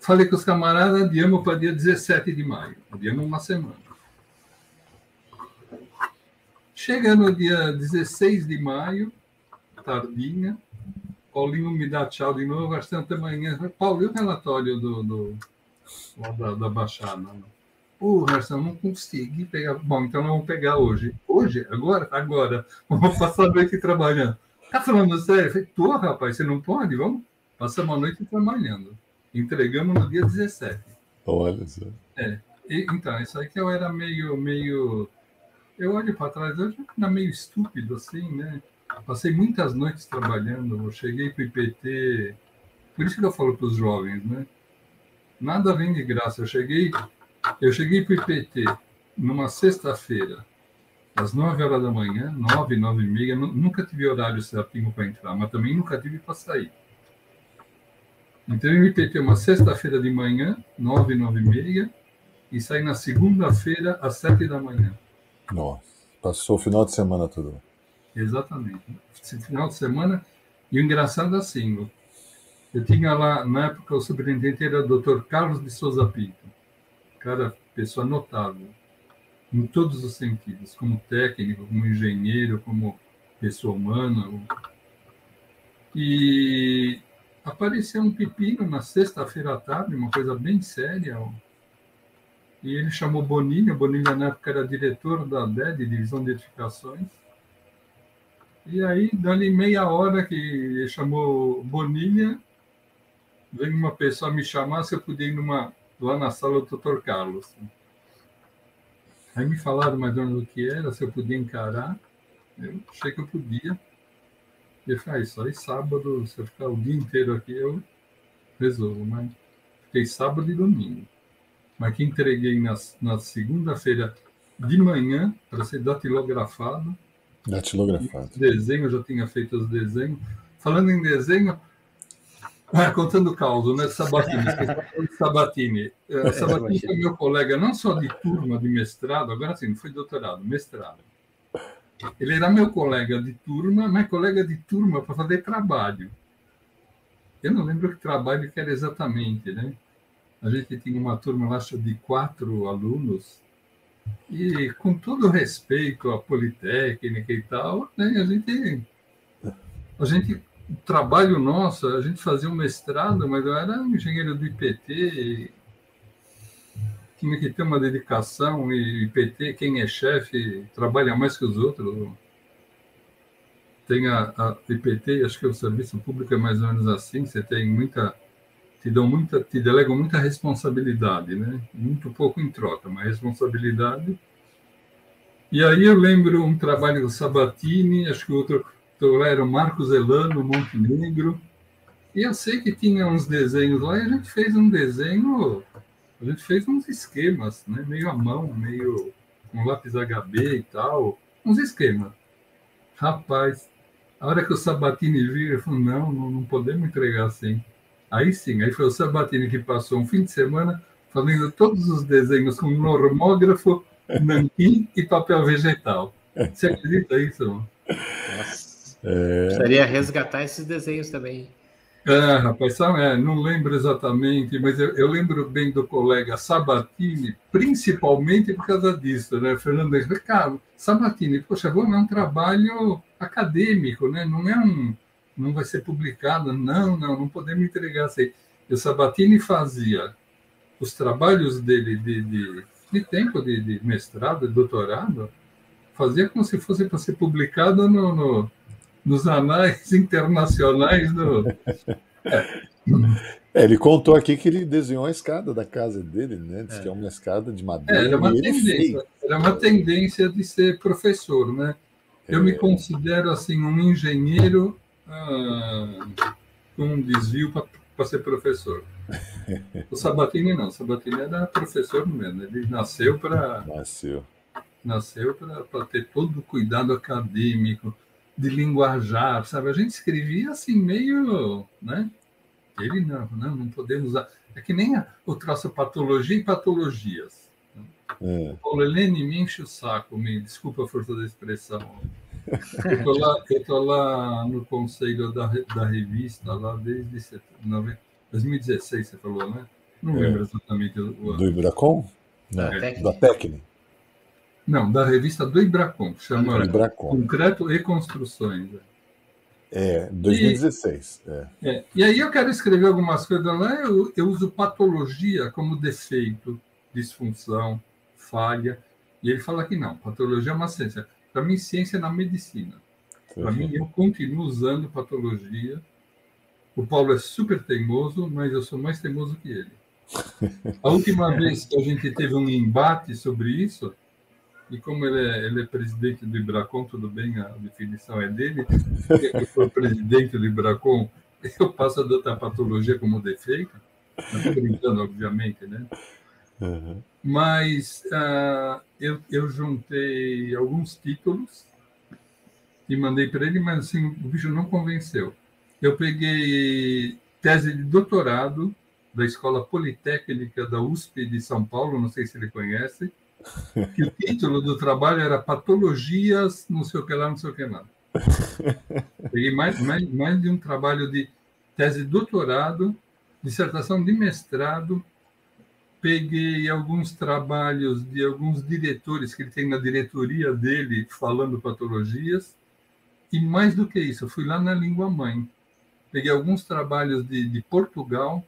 Falei com os camaradas, adiamos para dia 17 de maio. Adiamos uma semana. Chega no dia 16 de maio, tardinha, Paulinho me dá tchau de novo, às até amanhã. Paulo, e o relatório do, do, da, da Baixada? Né? Pô, Marcelo, não consegui pegar. Bom, então nós vamos pegar hoje. Hoje? Agora? Agora. Vamos passar a noite trabalhando. Tá falando sério? Eu falei, tô, rapaz, você não pode? Vamos passar uma noite trabalhando. Entregamos no dia 17. Olha só. É. E, então, isso aí que eu era meio, meio. Eu olho para trás, eu era meio estúpido, assim, né? Passei muitas noites trabalhando, eu cheguei para o IPT. Por isso que eu falo para os jovens, né? Nada vem de graça. Eu cheguei eu cheguei para o IPT numa sexta-feira, às nove horas da manhã, nove, nove e meia. Nunca tive horário certinho para entrar, mas também nunca tive para sair. Entrei no IPT uma sexta-feira de manhã, nove, nove e meia, e saí na segunda-feira às sete da manhã. Nossa, passou o final de semana tudo. Exatamente. Final de semana, e o engraçado é assim, eu tinha lá, na época, o superintendente era o Dr. Carlos de Souza Pinto, cara, pessoa notável, em todos os sentidos, como técnico, como engenheiro, como pessoa humana. E apareceu um pepino na sexta-feira à tarde, uma coisa bem séria. E ele chamou Bonilha, Bonilha na época era diretor da DED, Divisão de Edificações. E aí, dali meia hora que ele chamou Bonilha, veio uma pessoa me chamar se eu podia ir numa, lá na sala do Dr. Carlos. Aí me falaram mais ou menos o que era, se eu podia encarar. Eu achei que eu podia. E eu falei, ah, isso aí sábado, se eu ficar o dia inteiro aqui, eu resolvo. Mas fiquei sábado e domingo. Mas que entreguei na, na segunda-feira de manhã para ser datilografado. Datilografado. Desenho, eu já tinha feito os desenhos. Falando em desenho, ah, contando o caos, né? Sabatini, Sabatini. Uh, Sabatini foi meu colega, não só de turma de mestrado, agora sim, não foi doutorado, mestrado. Ele era meu colega de turma, mas colega de turma para fazer trabalho. Eu não lembro que trabalho que era exatamente, né? A gente tinha uma turma lá de quatro alunos e com todo respeito à politécnica e tal, né, a gente a gente o trabalho nosso, a gente fazia um mestrado, mas eu era engenheiro do IPT, tinha que ter uma dedicação, e IPT, quem é chefe, trabalha mais que os outros. Tem a, a IPT, acho que o serviço público é mais ou menos assim, você tem muita te dão muita, te delegam muita responsabilidade, né? Muito pouco em troca, mas responsabilidade. E aí eu lembro um trabalho do Sabatini, acho que o outro lá era o Marcos Elano, Montenegro. E eu sei que tinha uns desenhos lá e a gente fez um desenho, a gente fez uns esquemas, né? meio à mão, meio com lápis HB e tal, uns esquemas. Rapaz, a hora que o Sabatini viu, ele falou: não, não, não podemos entregar assim. Aí sim, aí foi o Sabatini que passou um fim de semana fazendo todos os desenhos com normógrafo, nanquim e papel vegetal. Você acredita isso? É... Precisaria resgatar esses desenhos também. É, rapaz, é, não lembro exatamente, mas eu, eu, lembro bem do colega Sabatini, principalmente por causa disso, né? Fernando Henrique, cara, Sabatini, poxa, vamos, é um trabalho acadêmico, né? Não é um, não vai ser publicado, não, não, não podemos entregar assim. E o Sabatini fazia os trabalhos dele de, de, de tempo de, de mestrado, de doutorado, fazia como se fosse para ser publicado no, no nos anais internacionais do. É, ele contou aqui que ele desenhou a escada da casa dele, né? Diz é. que é uma escada de madeira. É, era, uma tendência, era uma tendência de ser professor, né? Eu é. me considero assim um engenheiro ah, com um desvio para ser professor. O Sabatini não, o Sabatini era professor mesmo. Ele nasceu para nasceu nasceu para ter todo o cuidado acadêmico, de linguajar, sabe? A gente escrevia assim meio, né? Ele não, não, não podemos usar. É que nem a, o troço patologia e patologias. É. O Paulo Helene me enche o saco, me desculpa a força da expressão. Eu estou lá, eu tô lá no conselho da, da revista, lá desde 2016, você falou, né? Não é. lembro exatamente o ano. Do Ibracom? Não, é. da técnica. Não, da revista do Ibracom, que chama Ibracom. Concreto e Construções. É, 2016. E, é. É, e aí eu quero escrever algumas coisas lá, eu, eu uso patologia como defeito, disfunção, falha. E ele fala que não, patologia é uma ciência. Para mim, ciência é na medicina. Para mim, eu continuo usando patologia. O Paulo é super teimoso, mas eu sou mais teimoso que ele. A última vez que a gente teve um embate sobre isso, e como ele é, ele é presidente do Ibracom, tudo bem, a definição é dele, eu for presidente do Ibracom, eu passo a adotar a patologia como defeito, estou brincando, obviamente, né? Uhum. Mas uh, eu, eu juntei alguns títulos e mandei para ele, mas assim, o bicho não convenceu. Eu peguei tese de doutorado da Escola Politécnica da USP de São Paulo, não sei se ele conhece, que o título do trabalho era Patologias, não sei o que lá, não sei o que lá. Peguei mais, mais, mais de um trabalho de tese de doutorado, dissertação de mestrado, peguei alguns trabalhos de alguns diretores que ele tem na diretoria dele falando patologias, e mais do que isso, fui lá na língua mãe. Peguei alguns trabalhos de, de Portugal,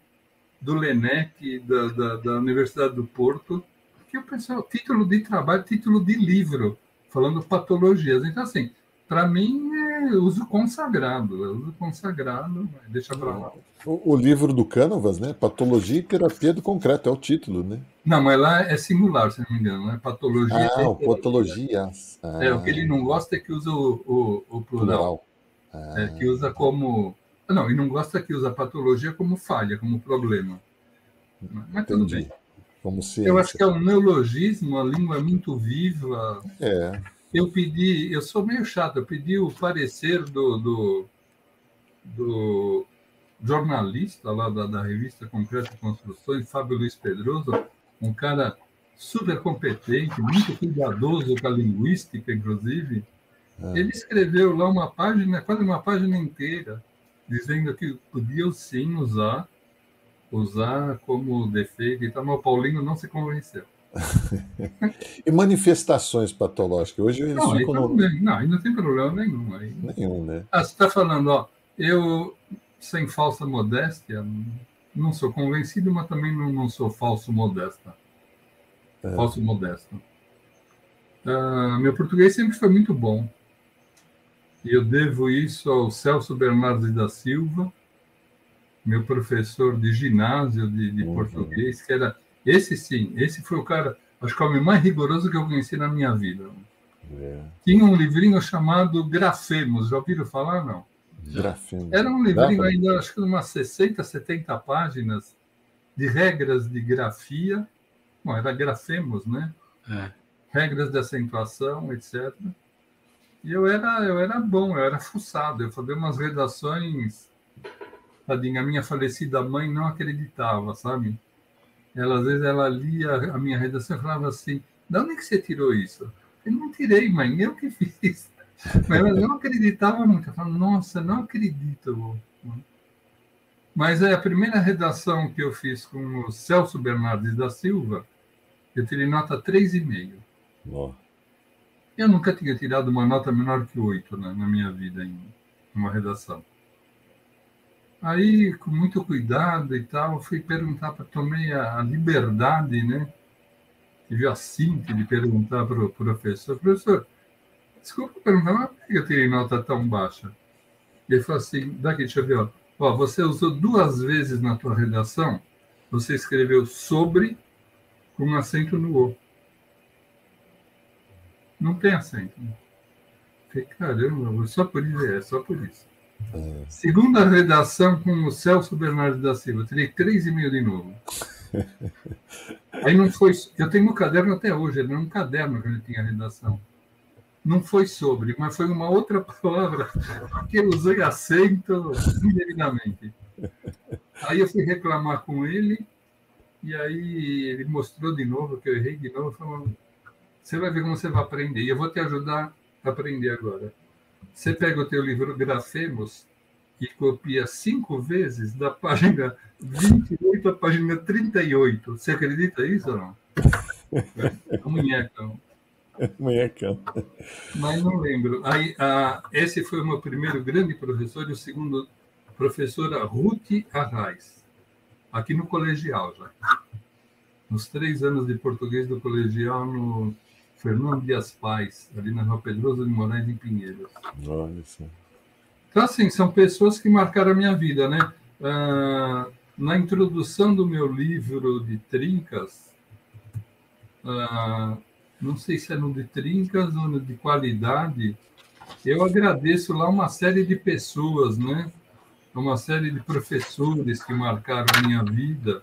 do LENEC, da, da, da Universidade do Porto, que o pessoal, título de trabalho, título de livro, falando patologias. Então, assim, para mim é uso consagrado, é uso consagrado, deixa para lá. O, o, livro do Canovas, né? Patologia e Terapia do Concreto, é o título, né? Não, mas lá é singular, se não me engano, né? Patologia. Ah, o patologias. Ah. É, o que ele não gosta é que usa o, o, o plural. plural. Ah. É, que usa como. Não, e não gosta que usa patologia como falha, como problema. Mas Entendi. tudo bem. Como Eu acho que é um neologismo, a língua é muito viva. É. Eu pedi, eu sou meio chato, eu pedi o parecer do, do, do jornalista lá da, da revista Concreto e Construções, Fábio Luiz Pedroso, um cara super competente, muito cuidadoso com a linguística, inclusive. É. Ele escreveu lá uma página, quase uma página inteira, dizendo que podia sim usar usar como defeito e tal, mas o Paulinho não se convenceu. e manifestações patológicas? Hoje eles não, ficam no... não, aí não tem problema nenhum. Aí. Nenhum, né? Ah, você está falando, ó, eu, sem falsa modéstia, não sou convencido, mas também não, não sou falso modesta. É. Falso modesto. Uh, meu português sempre foi muito bom. E eu devo isso ao Celso Bernardes da Silva, meu professor de ginásio de, de uhum. português, que era. Esse sim, esse foi o cara, acho que é o homem mais rigoroso que eu conheci na minha vida. É. Tinha um livrinho chamado Grafemos, já ouviram falar? Não. Grafemos. Era um livrinho ainda, acho que umas 60, 70 páginas de regras de grafia. Bom, era Grafemos, né? É. Regras de acentuação, etc. E eu era, eu era bom, eu era fuçado, eu fazia umas redações tadinha, a minha falecida mãe não acreditava, sabe? Ela, às vezes, ela lia a minha redação e falava assim, de onde que você tirou isso? Eu não tirei, mãe, eu que fiz. Mas ela não acreditava muito. Ela falava, nossa, não acredito. Mas é a primeira redação que eu fiz com o Celso Bernardes da Silva, eu tirei nota 3,5. Oh. Eu nunca tinha tirado uma nota menor que 8 né, na minha vida em uma redação. Aí, com muito cuidado e tal, fui perguntar, para tomei a, a, liberdade, né? Tive a cinta de perguntar para o professor, professor, desculpa perguntar, mas por que eu tirei nota tão baixa? Ele falou assim, daqui, deixa eu ver, ó. ó, você usou duas vezes na tua redação, você escreveu sobre com acento no O. Não tem acento. Né? Falei, caramba, só por isso é, só por isso. Segunda redação com o Celso Bernardo da Silva, tirei três e meio de novo. Aí não foi. Eu tenho um caderno até hoje, era um caderno que ele tinha redação. Não foi sobre, mas foi uma outra palavra que eu usei acento indevidamente. Aí eu fui reclamar com ele, e aí ele mostrou de novo que eu errei de novo. Falou: Você vai ver como você vai aprender, e eu vou te ajudar a aprender agora. Você pega o teu livro Grafemos e copia cinco vezes da página 28 à página 38. Você acredita isso ou não? É munhecão. Munhecão. Mas não lembro. Aí, a, esse foi o meu primeiro grande professor e o segundo, professora Ruth Arraes, aqui no colegial já. Nos três anos de português do colegial no Fernando Dias Pais, ali na Rua Pedroso de Moraes, em Pinheiros. Olha só. Então, assim, são pessoas que marcaram a minha vida, né? Ah, na introdução do meu livro de trincas, ah, não sei se é no de trincas ou no de qualidade, eu agradeço lá uma série de pessoas, né? Uma série de professores que marcaram a minha vida,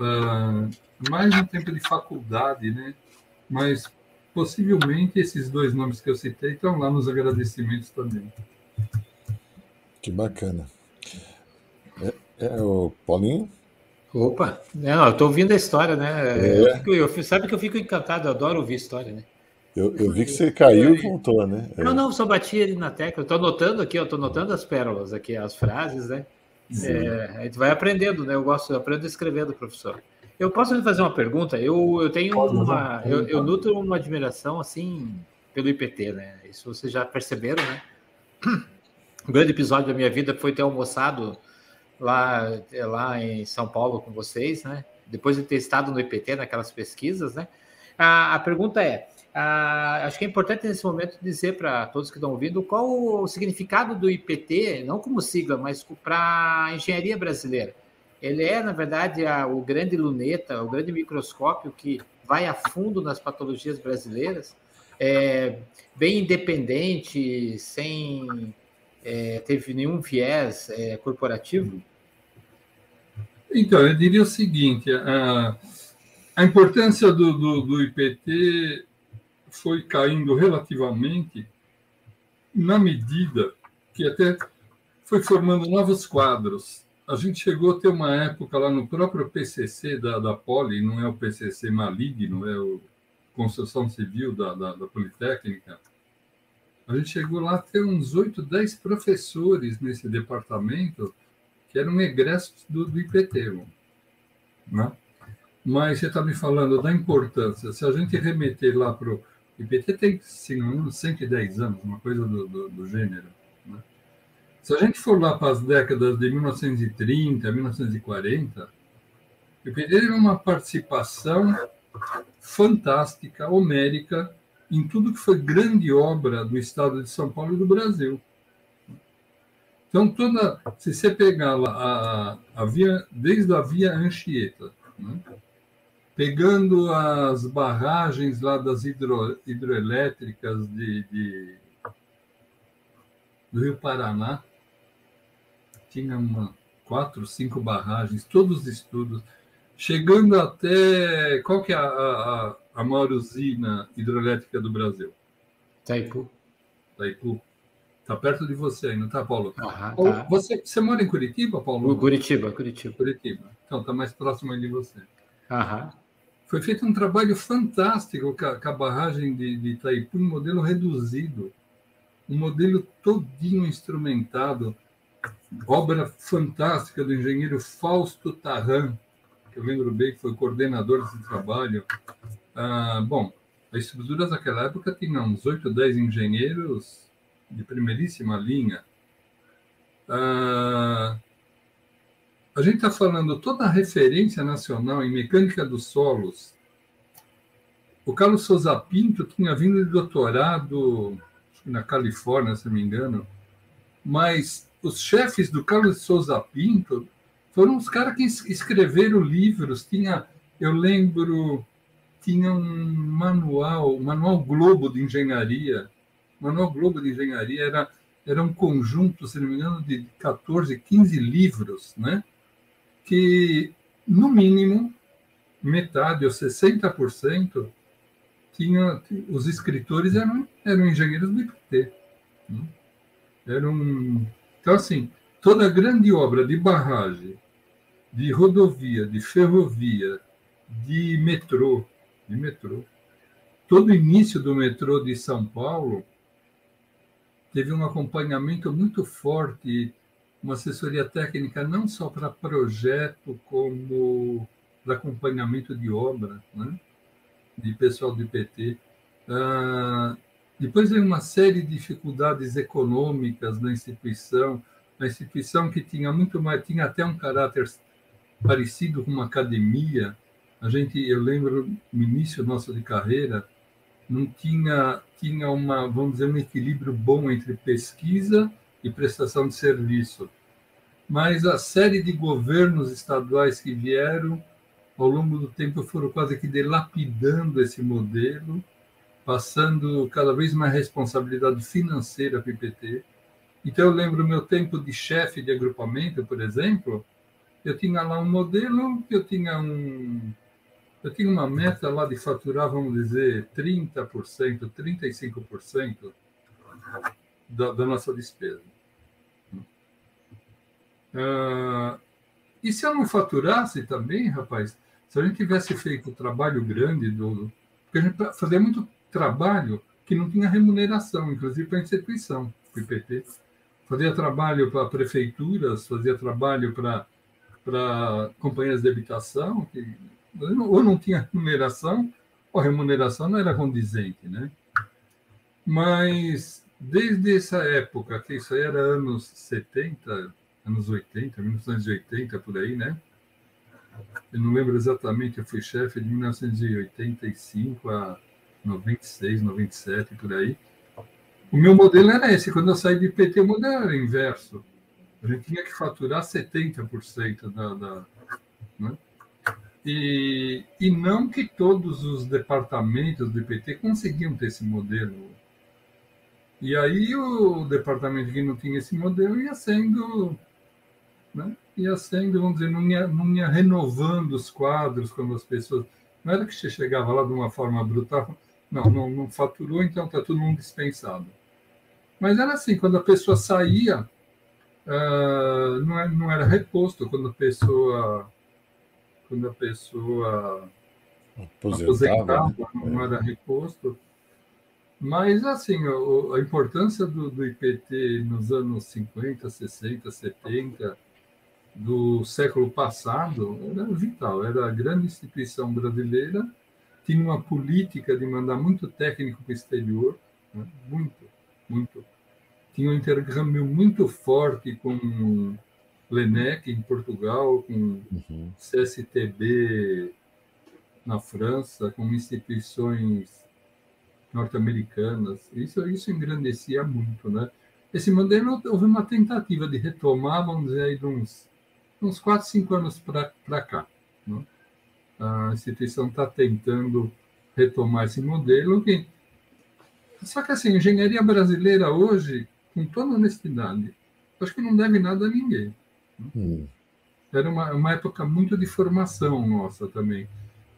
ah, mais no tempo de faculdade, né? Mas possivelmente esses dois nomes que eu citei estão lá nos agradecimentos também. Que bacana. É, É, o Paulinho? Opa, não, eu estou ouvindo a história, né? É. Eu, fico, eu sabe que eu fico encantado, eu adoro ouvir história, né? Eu, eu vi que você caiu e voltou, né? Não, não, só bati ali na tecla. Estou anotando aqui, estou anotando as pérolas aqui, as frases, né? É, a gente vai aprendendo, né? Eu gosto, eu aprendo escrevendo, professor. Eu posso lhe fazer uma pergunta? Eu, eu tenho uma. Eu, eu nutro uma admiração, assim, pelo IPT, né? Isso vocês já perceberam, né? Um grande episódio da minha vida foi ter almoçado lá, lá em São Paulo com vocês, né? Depois de ter estado no IPT, naquelas pesquisas, né? A, a pergunta é: a, acho que é importante nesse momento dizer para todos que estão ouvindo qual o significado do IPT, não como sigla, mas para a engenharia brasileira. Ele é, na verdade, a, o grande luneta, o grande microscópio que vai a fundo nas patologias brasileiras, é, bem independente, sem é, teve nenhum viés é, corporativo? Então, eu diria o seguinte: a, a importância do, do, do IPT foi caindo relativamente na medida que até foi formando novos quadros. A gente chegou a ter uma época lá no próprio PCC da, da Poli, não é o PCC maligno, é o Construção Civil da, da, da Politécnica, a gente chegou lá a ter uns 8, 10 professores nesse departamento que eram egressos do, do IPT. Né? Mas você está me falando da importância. Se a gente remeter lá para o IPT, tem, engano, 110 anos, uma coisa do, do, do gênero. Se a gente for lá para as décadas de 1930, 1940, o IPT teve uma participação fantástica, homérica, em tudo que foi grande obra do Estado de São Paulo e do Brasil. Então, toda, se você pegar lá a, a via, desde a via Anchieta, né, pegando as barragens lá das hidro, hidroelétricas de, de, do Rio Paraná, tinha uma, quatro, cinco barragens, todos os estudos, chegando até. Qual que é a, a, a maior usina hidrelétrica do Brasil? Taipu. Taipu. Está perto de você aí, não está, Paulo? Aham, tá. você, você mora em Curitiba, Paulo? Curitiba, Curitiba. Curitiba. Então, está mais próximo de você. Aham. Foi feito um trabalho fantástico com a, com a barragem de, de Itaipu, um modelo reduzido, um modelo todinho instrumentado, obra fantástica do engenheiro Fausto Tarran, que eu lembro bem que foi coordenador desse trabalho, ah, bom, as estruturas daquela época tinham uns 8 ou 10 engenheiros de primeiríssima linha. Ah, a gente está falando toda a referência nacional em mecânica dos solos. O Carlos Souza Pinto tinha vindo de doutorado na Califórnia, se não me engano, mas os chefes do Carlos Souza Pinto foram os caras que escreveram livros. Tinha, eu lembro, tinha um manual, manual Globo de Engenharia. Manual Globo de Engenharia era, era um conjunto, se não me engano, de 14, 15 livros, né? que, no mínimo, metade ou 60% tinha, os escritores eram, eram engenheiros do IPT. Né? Eram, então, assim, toda grande obra de barragem, de rodovia, de ferrovia, de metrô, de metrô. Todo o início do metrô de São Paulo teve um acompanhamento muito forte, uma assessoria técnica não só para projeto, como para acompanhamento de obra, né? de pessoal do IPT. Ah, depois veio uma série de dificuldades econômicas na instituição, a instituição que tinha muito mais, tinha até um caráter parecido com uma academia, a gente, eu lembro no início nosso de carreira, não tinha tinha uma, vamos dizer, um equilíbrio bom entre pesquisa e prestação de serviço. Mas a série de governos estaduais que vieram ao longo do tempo foram quase que delapidando esse modelo, passando cada vez mais responsabilidade financeira para o IPT. Então, eu lembro meu tempo de chefe de agrupamento, por exemplo, eu tinha lá um modelo, eu tinha um, eu tinha uma meta lá de faturar, vamos dizer, 30%, 35% da, da nossa despesa. Uh, E se eu não faturasse também, rapaz, se a gente tivesse feito o trabalho grande do. Porque a gente fazia muito trabalho que não tinha remuneração, inclusive para a instituição, para o IPT. Fazia trabalho para prefeituras, fazia trabalho para, para companhias de habitação, que ou não tinha remuneração, ou a remuneração não era condizente, né? Mas desde essa época, que isso aí era anos 70, anos 80, 1980, por aí, né? Eu não lembro exatamente, eu fui chefe de 1985 a 96, 97, por aí. O meu modelo era esse. Quando eu saí de PT, o modelo era inverso. A gente tinha que faturar 70% da. da né? e, e não que todos os departamentos do PT conseguiam ter esse modelo. E aí o departamento que não tinha esse modelo ia sendo né? ia sendo, vamos dizer, não ia, não ia renovando os quadros quando as pessoas. Não era que você chegava lá de uma forma brutal, não, não, não faturou, então está todo mundo dispensado. Mas era assim, quando a pessoa saía, uh, não, era, não era reposto, quando a pessoa. Quando a pessoa aposentava, aposentava não é. era reposto. Mas, assim, a importância do, do IPT nos anos 50, 60, 70, do século passado era vital, era a grande instituição brasileira, tinha uma política de mandar muito técnico para o exterior, né? muito, muito. Tinha um intercâmbio muito forte com Lenec em Portugal, com uhum. CSTB na França, com instituições norte-americanas. Isso, isso engrandecia muito, né? Esse modelo houve uma tentativa de retomar, vamos dizer, aí, de uns uns 4, 5 anos para cá. Né? A instituição está tentando retomar esse modelo. Que... Só que, assim, a engenharia brasileira hoje, com toda honestidade, acho que não deve nada a ninguém. Né? Hum. Era uma, uma época muito de formação nossa também.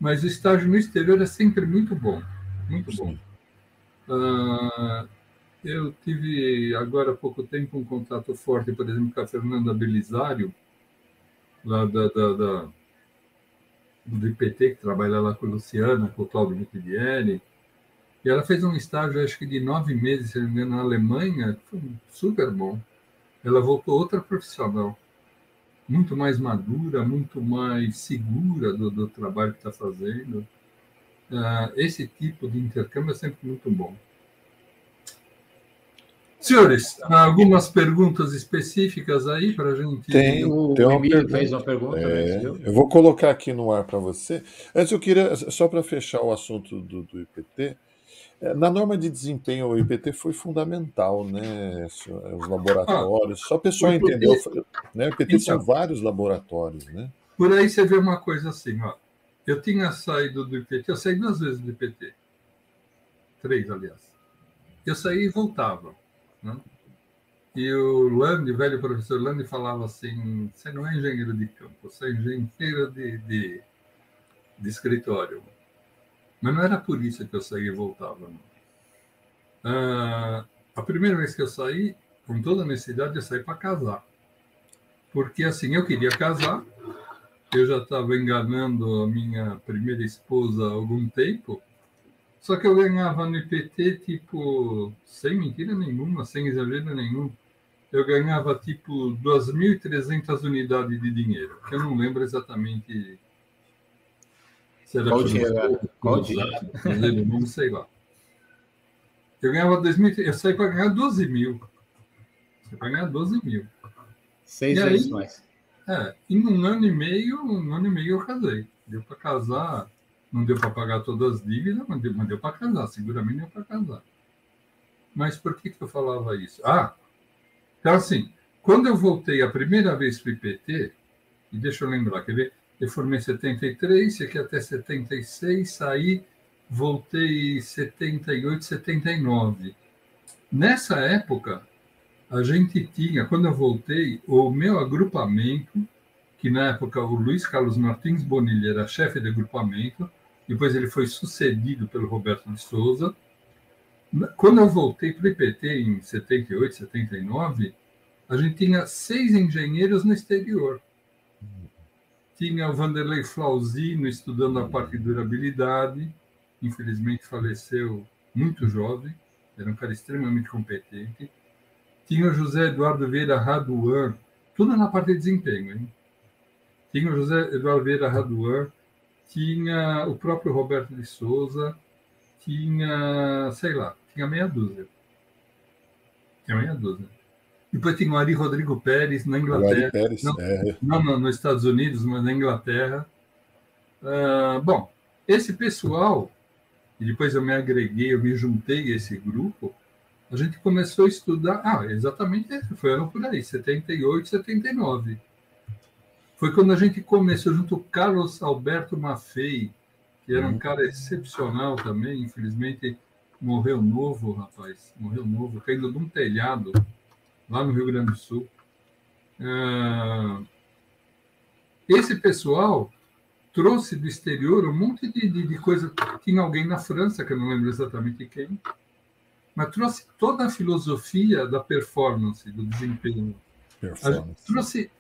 Mas o estágio no exterior é sempre muito bom. Muito bom. Uh, eu tive agora há pouco tempo um contato forte, por exemplo, com a Fernanda Belisário, lá da, da, da, do IPT, que trabalha lá com a Luciana, com o Claudio Michelieri. E ela fez um estágio, acho que de nove meses, se não me engano, na Alemanha, foi super bom. Ela voltou outra profissional, muito mais madura, muito mais segura do, do trabalho que está fazendo. Uh, esse tipo de intercâmbio é sempre muito bom. Senhores, algumas perguntas específicas aí para a gente. Tem, o tem uma pergunta. fez uma pergunta. É, eu vou colocar aqui no ar para você. Antes, eu queria, só para fechar o assunto do, do IPT, é, na norma de desempenho, o IPT foi fundamental, né? Os laboratórios. Ah, só a pessoa entendeu. Né? O IPT então, são vários laboratórios, né? Por aí você vê uma coisa assim, ó. Eu tinha saído do IPT, eu saí duas vezes do IPT. Três, aliás. Eu saí e voltava. Né? E o Lande, velho professor Lande, falava assim: você não é engenheiro de campo, você é engenheiro de, de, de escritório. Mas não era por isso que eu saí e voltava. Ah, a primeira vez que eu saí, com toda necessidade, eu saí para casar. Porque assim, eu queria casar, eu já estava enganando a minha primeira esposa há algum tempo, só que eu ganhava no IPT, tipo, sem mentira nenhuma, sem exagero nenhum, eu ganhava tipo 2.300 unidades de dinheiro, que eu não lembro exatamente se era Qual dia? Qual dia? Não sei lá. Eu ganhava 2.000, eu saí para ganhar 12 mil. Saí para ganhar 12 mil. Seis vezes mais. É, e num ano e meio, um ano e meio eu casei. Deu para casar não deu para pagar todas as dívidas, mas deu, deu para casar, seguramente deu para casar. Mas por que, que eu falava isso? Ah, então assim, quando eu voltei a primeira vez para o IPT, e deixa eu lembrar, quer ver? Eu formei em 73, aqui até 76, saí, voltei em 78, 79. Nessa época, a gente tinha, quando eu voltei, o meu agrupamento, que na época o Luiz Carlos Martins Bonilha era chefe de agrupamento, depois ele foi sucedido pelo Roberto de Souza. Quando eu voltei para o IPT em 78, 79, a gente tinha seis engenheiros no exterior. tinha o Vanderlei Flauzino estudando a parte de durabilidade, infelizmente faleceu muito jovem, era um cara extremamente competente. Tinha o José Eduardo Vieira Raduan, tudo na parte de desempenho, hein? Tinha o José Eduardo Vieira Raduan, tinha o próprio Roberto de Souza, tinha, sei lá, tinha meia dúzia. Tinha meia dúzia. Depois tinha o Ari Rodrigo Pérez, na Inglaterra. Pérez, não, é. não, não, nos Estados Unidos, mas na Inglaterra. Uh, bom, esse pessoal, e depois eu me agreguei, eu me juntei a esse grupo, a gente começou a estudar. Ah, exatamente, foi por aí, 78, 79. Foi quando a gente começou, junto com Carlos Alberto Maffei, que era um uhum. cara excepcional também, infelizmente morreu novo, rapaz, morreu novo, caindo de um telhado lá no Rio Grande do Sul. Ah, esse pessoal trouxe do exterior um monte de, de, de, coisa. Tinha alguém na França, que eu não lembro exatamente quem, mas trouxe toda a filosofia da performance, do desempenho. Performance. Trouxe.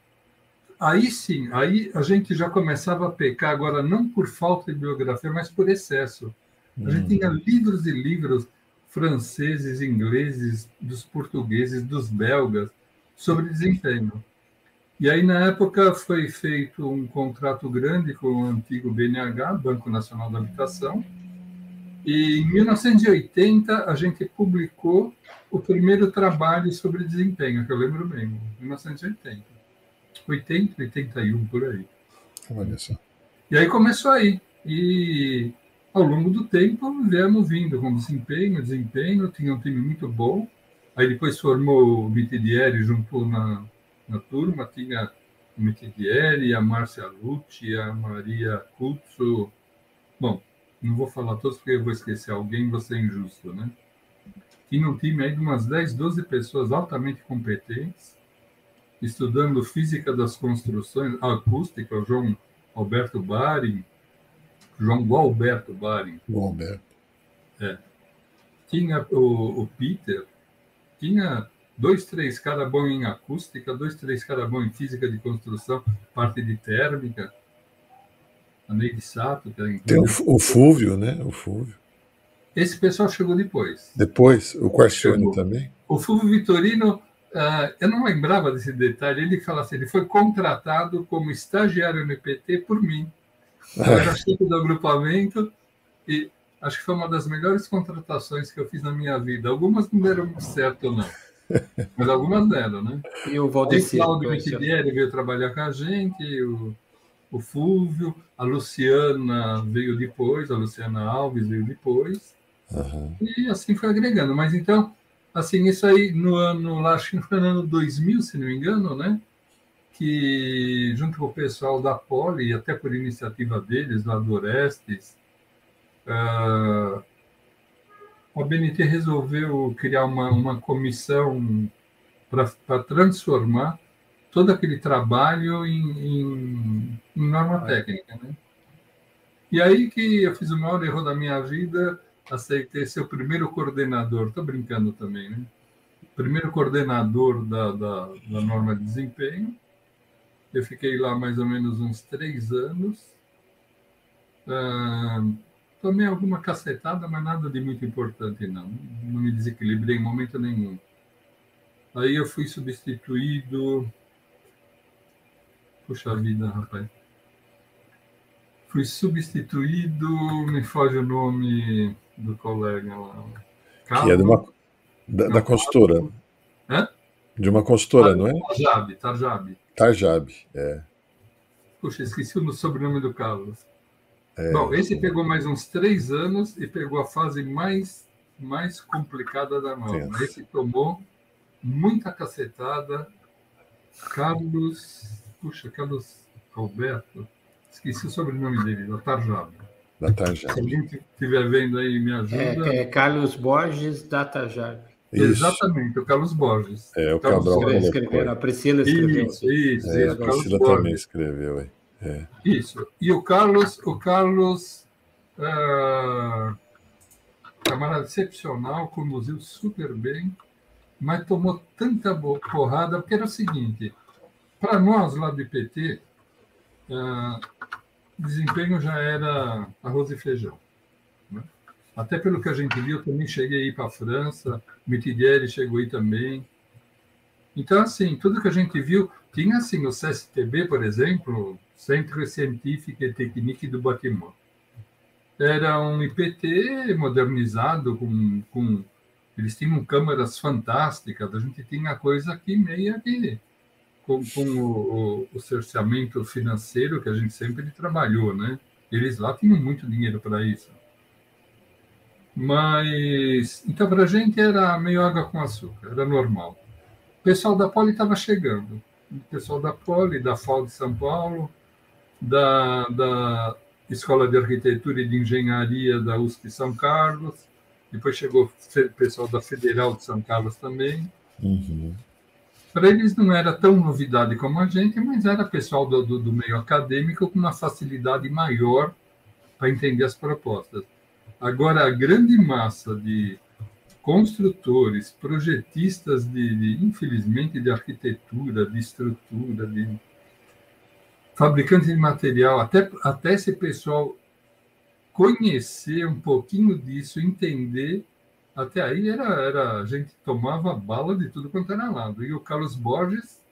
Aí sim, aí a gente já começava a pecar, agora não por falta de biografia, mas por excesso. A gente tinha hum. livros e livros franceses, ingleses, dos portugueses, dos belgas, sobre desempenho. E aí, na época, foi feito um contrato grande com o antigo BNH, Banco Nacional da Habitação, e em 1980 a gente publicou o primeiro trabalho sobre desempenho, que eu lembro bem, 1980. 80, 81, por aí. Olha só. E aí começou aí. E ao longo do tempo, viemos vindo com desempenho, desempenho, tinha um time muito bom. Aí depois formou o Mitidieri junto na, na turma, tinha o Mitidieri, a Márcia Lucci, a Maria Cuzzo. Bom, não vou falar todos porque eu vou esquecer alguém, vou ser injusto, né? Tinha um time aí de umas 10, 12 pessoas altamente competentes, estudando física das construções, acústica, o João Alberto Bari, João Gualberto Bari. Gualberto. É. Tinha o, o Peter, tinha dois, três caras bons em acústica, dois, três caras bons em física de construção, parte de térmica. A Neide Sato. Que Tem o, o Fúvio, né? O Fúvio. Esse pessoal chegou depois. Depois? O Quarcione também? O Fúvio Vitorino, uh, eu não lembrava desse detalhe, ele fala assim, ele foi contratado como estagiário no IPT por mim. Eu era chefe do agrupamento e acho que foi uma das melhores contratações que eu fiz na minha vida. Algumas não deram certo, não. Mas algumas deram, né? E o Valdecir. O Claudio Mitidieri veio trabalhar com a gente, o, o Fúvio, a Luciana veio depois, a Luciana Alves veio depois. Uhum. E assim foi agregando. Mas então, assim, isso aí no ano, lá, acho que foi no ano 2000, se não me engano, né? que, junto com o pessoal da Poli, até por iniciativa deles, lá do Orestes, uh, a BNT resolveu criar uma, uma comissão para transformar todo aquele trabalho em, em, em norma técnica. Né? E aí que eu fiz o maior erro da minha vida, aceitei ser o primeiro coordenador, estou brincando também, né? Primeiro coordenador da, da, da norma de desempenho, eu fiquei lá mais ou menos uns três anos. Uh, tomei alguma cacetada, mas nada de muito importante, não. Não me desequilibrei em momento nenhum. Aí eu fui substituído. Puxa vida, rapaz. Fui substituído, me foge o nome do colega lá. Carlos, que é de uma, da, da consultora. Hã? De uma consultora, não é? Tarjab, Tarjab. Tarjab, é. Puxa, esqueci o sobrenome do Carlos. É, Bom, esse pegou mais uns três anos e pegou a fase mais, mais complicada da norma. Esse tomou muita cacetada. Carlos. Puxa, Carlos Alberto. Esqueci o sobrenome dele, da Tarjab. Da Tarjab. Se alguém estiver vendo aí, me ajuda. É, é Carlos Borges da Tarjab. Isso. Exatamente, o Carlos Borges. É, o Carlos Cabral Borges escreveu, a Priscila escreveu. Isso, isso, é, a Priscila também escreveu. É. Isso. E o Carlos, o Carlos, uh, camarada excepcional, conduziu super bem, mas tomou tanta porrada, porque era o seguinte, para nós lá do IPT, uh, desempenho já era arroz e feijão. Né? Até pelo que a gente viu, eu também cheguei a ir para a França, Mitidieri chegou aí também. Então, assim, tudo que a gente viu, tinha assim o CSTB, por exemplo, Centro Científico e Technique do Bâtiment. Era um IPT modernizado, com, com eles tinham câmeras fantásticas, a gente tinha coisa aqui meia que com, com o, o, o, cerceamento financeiro que a gente sempre trabalhou, né? Eles lá tinham muito dinheiro para isso. Mas, então, para a gente era meio água com açúcar, era normal. O pessoal da Poli estava chegando. O pessoal da Poli, da FAO de São Paulo, da, da Escola de Arquitetura e de Engenharia da USP São Carlos, depois chegou o pessoal da Federal de São Carlos também. Uhum. Para eles não era tão novidade como a gente, mas era pessoal do, do, do meio acadêmico com uma facilidade maior para entender as propostas. Agora, a grande massa de construtores, projetistas de, de, infelizmente, de arquitetura, de estrutura, de fabricantes de material, até, até esse pessoal conhecer um pouquinho disso, entender até aí era, era a gente tomava bala de tudo quanto era lado. E o Carlos Borges,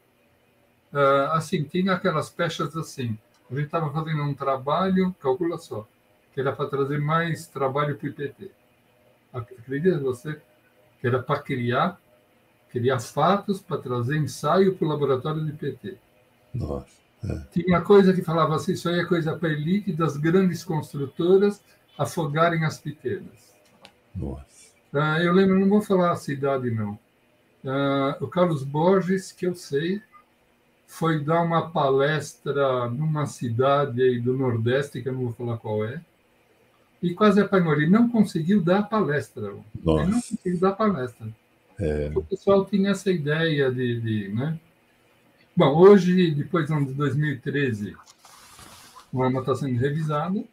uh, assim, tinha aquelas peças assim. A gente estava fazendo um trabalho, calcula só, que era para trazer mais trabalho para o IPT. Acredita você? Que era para criar, criar fatos para trazer ensaio para o laboratório do IPT. Nossa. É. Tinha coisa que falava assim, isso aí é coisa para elite das grandes construtoras afogarem as pequenas. Nossa. Uh, eu lembro, não vou falar a cidade, não. Uh, o Carlos Borges, que eu sei, foi dar uma palestra numa cidade aí do Nordeste, que eu não vou falar qual é, e quase apanhou. Ele não conseguiu dar a palestra. Nossa. Ele não conseguiu dar a palestra. É. O pessoal tinha essa ideia de, de né? Bom, hoje, depois de 2013, o arma está sendo revisado.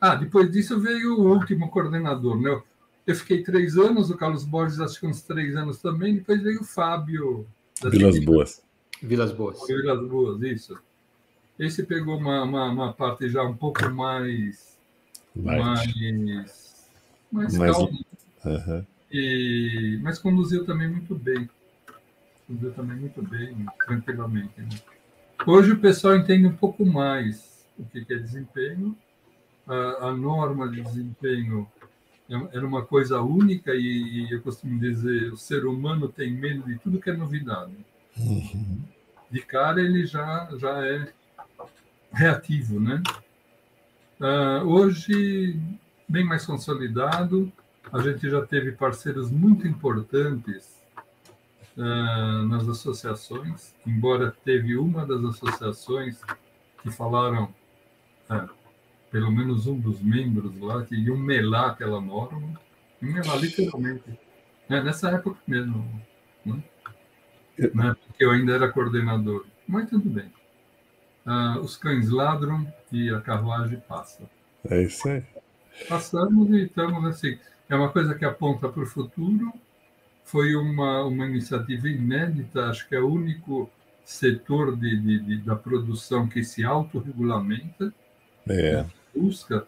Ah, depois disso veio o último coordenador, né? Eu fiquei três anos, o Carlos Borges acho que uns três anos também, depois veio o Fábio. Vilas Boas. Vilas Boas. Vilas Boas, isso. Esse pegou uma, uma, uma parte já um pouco mais. Light. Mais. Mais, mais calma. Uhum. E, mas conduziu também muito bem. Conduziu também muito bem, tranquilamente. Né? Hoje o pessoal entende um pouco mais o que é desempenho, a, a norma de desempenho era uma coisa única e, eu costumo dizer, o ser humano tem medo de tudo que é novidade. Uhum. De cara ele já, já é reativo, né? Uh, hoje, bem mais consolidado, a gente já teve parceiros muito importantes uh, nas associações, embora teve uma das associações que falaram uh, pelo menos um dos membros lá que iam melar aquela norma, melar literalmente. É, nessa época mesmo, né? né? porque eu ainda era coordenador. Mas tudo bem. Ah, os cães ladram e a carruagem passa. É isso aí. Passamos e estamos assim. É uma coisa que aponta para o futuro. Foi uma, uma iniciativa inédita, acho que é o único setor de, de, de da produção que se autorregulamenta. É busca,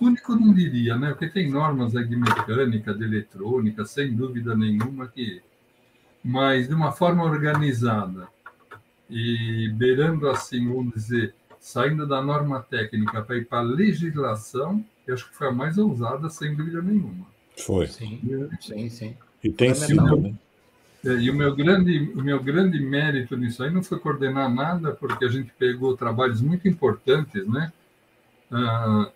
único não diria, né? Porque tem normas aí de mecânica, de eletrônica, sem dúvida nenhuma que, mas de uma forma organizada e beirando assim, vamos dizer, saindo da norma técnica para ir para a legislação, eu acho que foi a mais ousada, sem dúvida nenhuma. Foi. Sim, sim, sim. E tem sido, né? É, e o meu grande, o meu grande mérito nisso aí não foi coordenar nada, porque a gente pegou trabalhos muito importantes, né? Ah,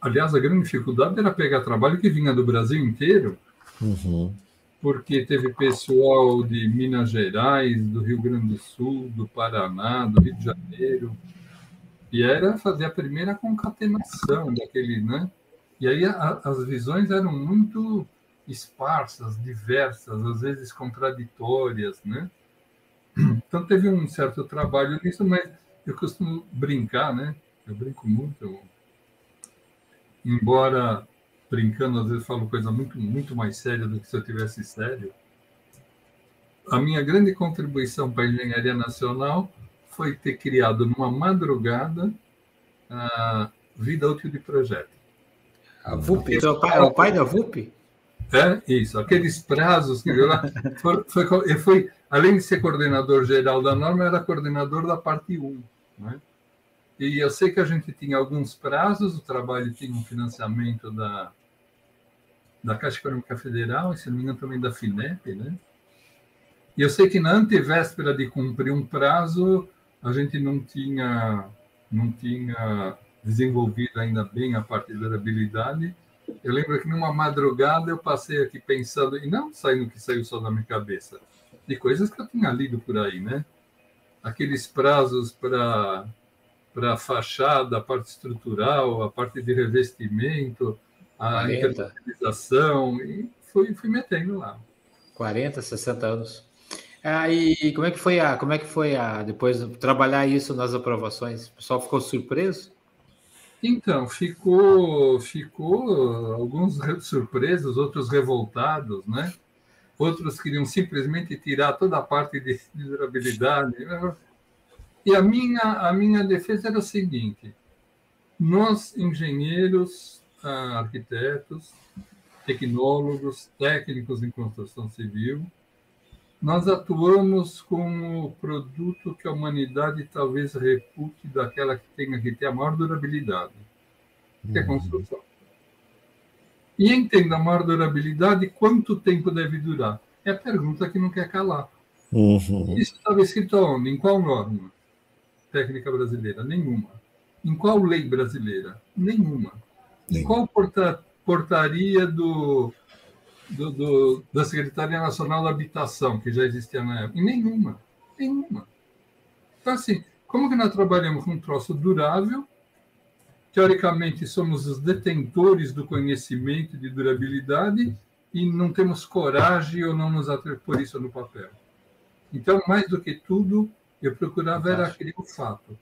aliás, a grande dificuldade era pegar trabalho que vinha do Brasil inteiro, uhum. porque teve pessoal de Minas Gerais, do Rio Grande do Sul, do Paraná, do Rio de Janeiro, e era fazer a primeira concatenação daquele, né? E aí a, as visões eram muito esparsas, diversas, às vezes contraditórias, né? Então teve um certo trabalho nisso, mas eu costumo brincar, né? Eu brinco muito. Embora brincando, às vezes falo coisa muito, muito mais séria do que se eu tivesse sério. A minha grande contribuição para a engenharia nacional foi ter criado numa madrugada a vida útil de projeto. A VUP, é o pai, é o pai da VUP? É, isso. Aqueles prazos que eu lá. Foi, foi, foi, além de ser coordenador geral da norma, era coordenador da parte 1. Né? E eu sei que a gente tinha alguns prazos, o trabalho tinha um financiamento da, da Caixa Econômica Federal, e se não me engano também da FINEP, né? E eu sei que na antevéspera de cumprir um prazo, a gente não tinha, não tinha desenvolvido ainda bem a parte de durabilidade. Eu lembro que numa madrugada eu passei aqui pensando, e não saindo que saiu só da minha cabeça, de coisas que eu tinha lido por aí, né? Aqueles prazos para para a fachada, a parte estrutural, a parte de revestimento, a internalização, e fui, fui metendo lá. 40, 60 anos. Ah, e como é que foi a, como é que foi a depois de trabalhar isso nas aprovações? O pessoal ficou surpreso? Então, ficou, ficou alguns surpresos, outros revoltados, né? Outros queriam simplesmente tirar toda a parte de durabilidade. E a minha, a minha defesa era o seguinte: nós, engenheiros, ah, arquitetos, tecnólogos, técnicos em construção civil, nós atuamos como produto que a humanidade talvez repute daquela que tenha que ter a maior durabilidade, que é a uhum. construção. E entenda a maior durabilidade, quanto tempo deve durar? É a pergunta que não quer calar. Uhum. Isso estava escrito onde? Em qual norma? Técnica brasileira? Nenhuma. Em qual lei brasileira? Nenhuma. Em qual porta, portaria do, do, do, da Secretaria Nacional da Habitação, que já existia na época? Em nenhuma. Nenhuma. Então, assim, como que nós trabalhamos com um troço durável? Teoricamente, somos os detentores do conhecimento de durabilidade e não temos coragem ou não nos atrapor isso no papel. Então, mais do que tudo, eu procurava era aquele fato.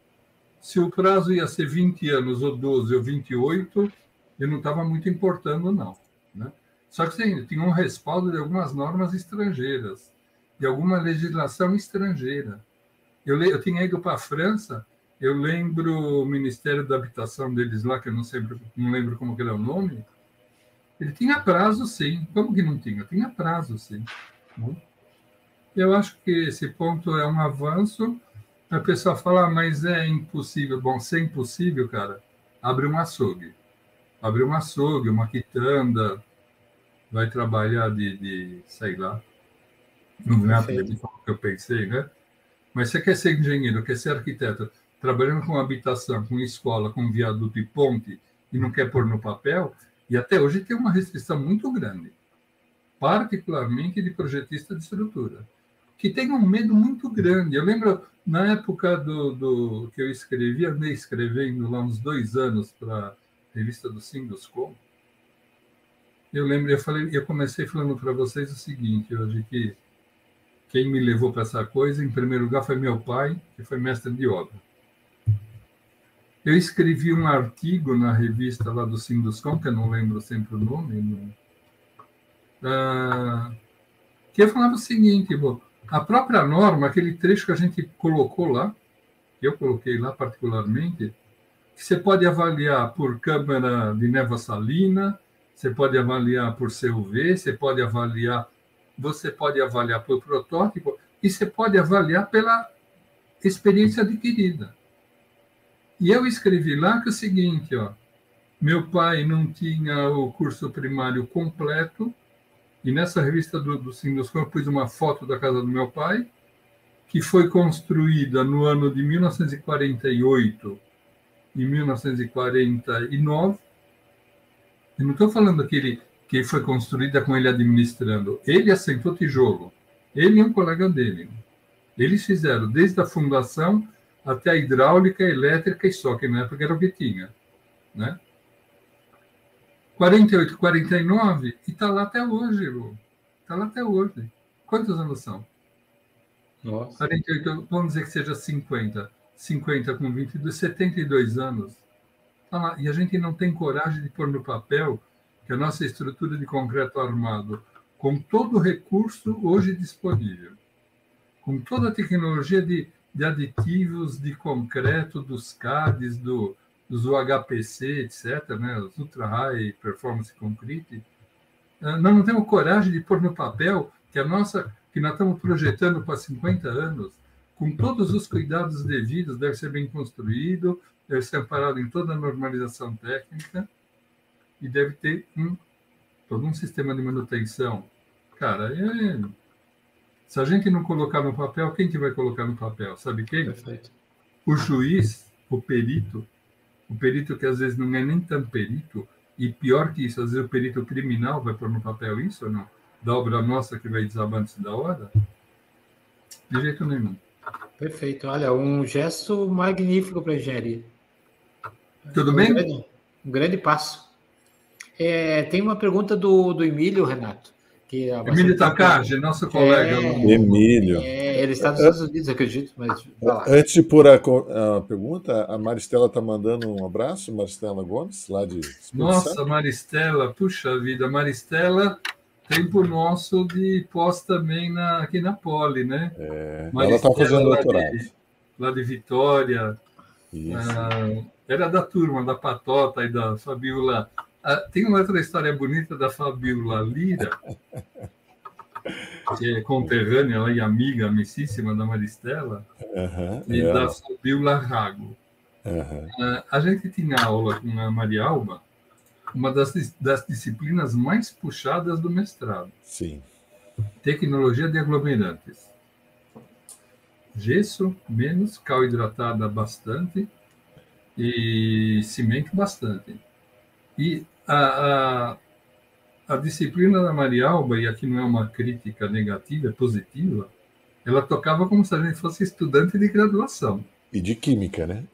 Se o prazo ia ser 20 anos, ou 12, ou 28, eu não estava muito importando, não. Né? Só que sim, tinha um respaldo de algumas normas estrangeiras, de alguma legislação estrangeira. Eu, eu tinha ido para a França, eu lembro o Ministério da Habitação deles lá, que eu não, sempre, não lembro como que era o nome, ele tinha prazo, sim. Como que não tinha? Tinha prazo, sim. Né? Eu acho que esse ponto é um avanço. A pessoa fala, ah, mas é impossível. Bom, se é impossível, cara, abre um açougue. Abre um açougue, uma quitanda, vai trabalhar de, de sei lá, não é que eu pensei, né? Mas você quer ser engenheiro, quer ser arquiteto, trabalhando com habitação, com escola, com viaduto e ponte, e não quer pôr no papel, e até hoje tem uma restrição muito grande, particularmente de projetista de estrutura que tem um medo muito grande. Eu lembro, na época do, do que eu escrevi, andei escrevendo lá uns dois anos para a revista do Sinduscom, eu lembro, eu falei, eu comecei falando para vocês o seguinte hoje que quem me levou para essa coisa, em primeiro lugar, foi meu pai, que foi mestre de obra. Eu escrevi um artigo na revista lá do Sinduscom, que eu não lembro sempre o nome, não, ah, que falava o seguinte, bom, a própria norma, aquele trecho que a gente colocou lá, que eu coloquei lá particularmente, você pode avaliar por câmara de névoa salina, você pode avaliar por CUV, você pode avaliar, você pode avaliar por protótipo e você pode avaliar pela experiência adquirida. E eu escrevi lá que é o seguinte, ó, meu pai não tinha o curso primário completo, e nessa revista do, do Sinduscom eu pus uma foto da casa do meu pai, que foi construída no ano de 1948 e 1949. Eu não estou falando que, ele, que foi construída com ele administrando. Ele assentou tijolo. Ele e um colega dele. Eles fizeram desde a fundação até a hidráulica, elétrica e só, que na época era o que tinha. Né? 48, 49, e está lá até hoje, Lu. Está lá até hoje. Quantos anos são? Nossa. 48, vamos dizer que seja 50. 50 com 22, 72 anos. Tá lá. E a gente não tem coragem de pôr no papel que a nossa estrutura de concreto armado, com todo o recurso hoje disponível, com toda a tecnologia de de aditivos de concreto, dos CADs, do, dos UHPC, etc., né, os Ultra High Performance Concrete, ah, nós não temos coragem de pôr no papel que a nossa, que nós estamos projetando para 50 anos, com todos os cuidados devidos, deve ser bem construído, deve ser amparado em toda a normalização técnica e deve ter um, todo um sistema de manutenção. Cara, é, se a gente não colocar no papel, quem que vai colocar no papel? Sabe quem? Perfeito. O juiz, o perito, o perito que às vezes não é nem tão perito, e pior que isso, às vezes o perito criminal vai pôr no papel isso ou não? Da obra nossa que vai desabar antes da hora? De jeito nenhum. Perfeito. Olha, um gesto magnífico para a engenharia. Tudo um bem? Grande, um grande passo. É, tem uma pergunta do, do Emílio, Renato. Que Emílio Takagi, nosso colega. É, Emílio. É, ele está nos Estados Unidos, acredito. Mas Antes de pôr a, a pergunta, a Maristela está mandando um abraço, Maristela Gomes, lá de. Nossa, Maristela, puxa vida, Maristela tempo nosso de pós também na, aqui na Poli, né? É, ela está fazendo doutorado. Lá de, lá de Vitória. Ah, era da turma da Patota e da Fabiola. Ah, tem uma outra história bonita da Fabiola Lira, que é conterrânea lá, e amiga, amicíssima da Maristela, e da Fabiola Rago. Ah, a gente tinha aula com a Maria Alba, uma das, das disciplinas mais puxadas do mestrado. Sim. Tecnologia de aglomerantes. Gesso, menos, cal hidratada bastante e cimento bastante. E a, a, a disciplina da Maria Alba, e aqui não é uma crítica negativa, é positiva, ela tocava como se a gente fosse estudante de graduação. E de química, né?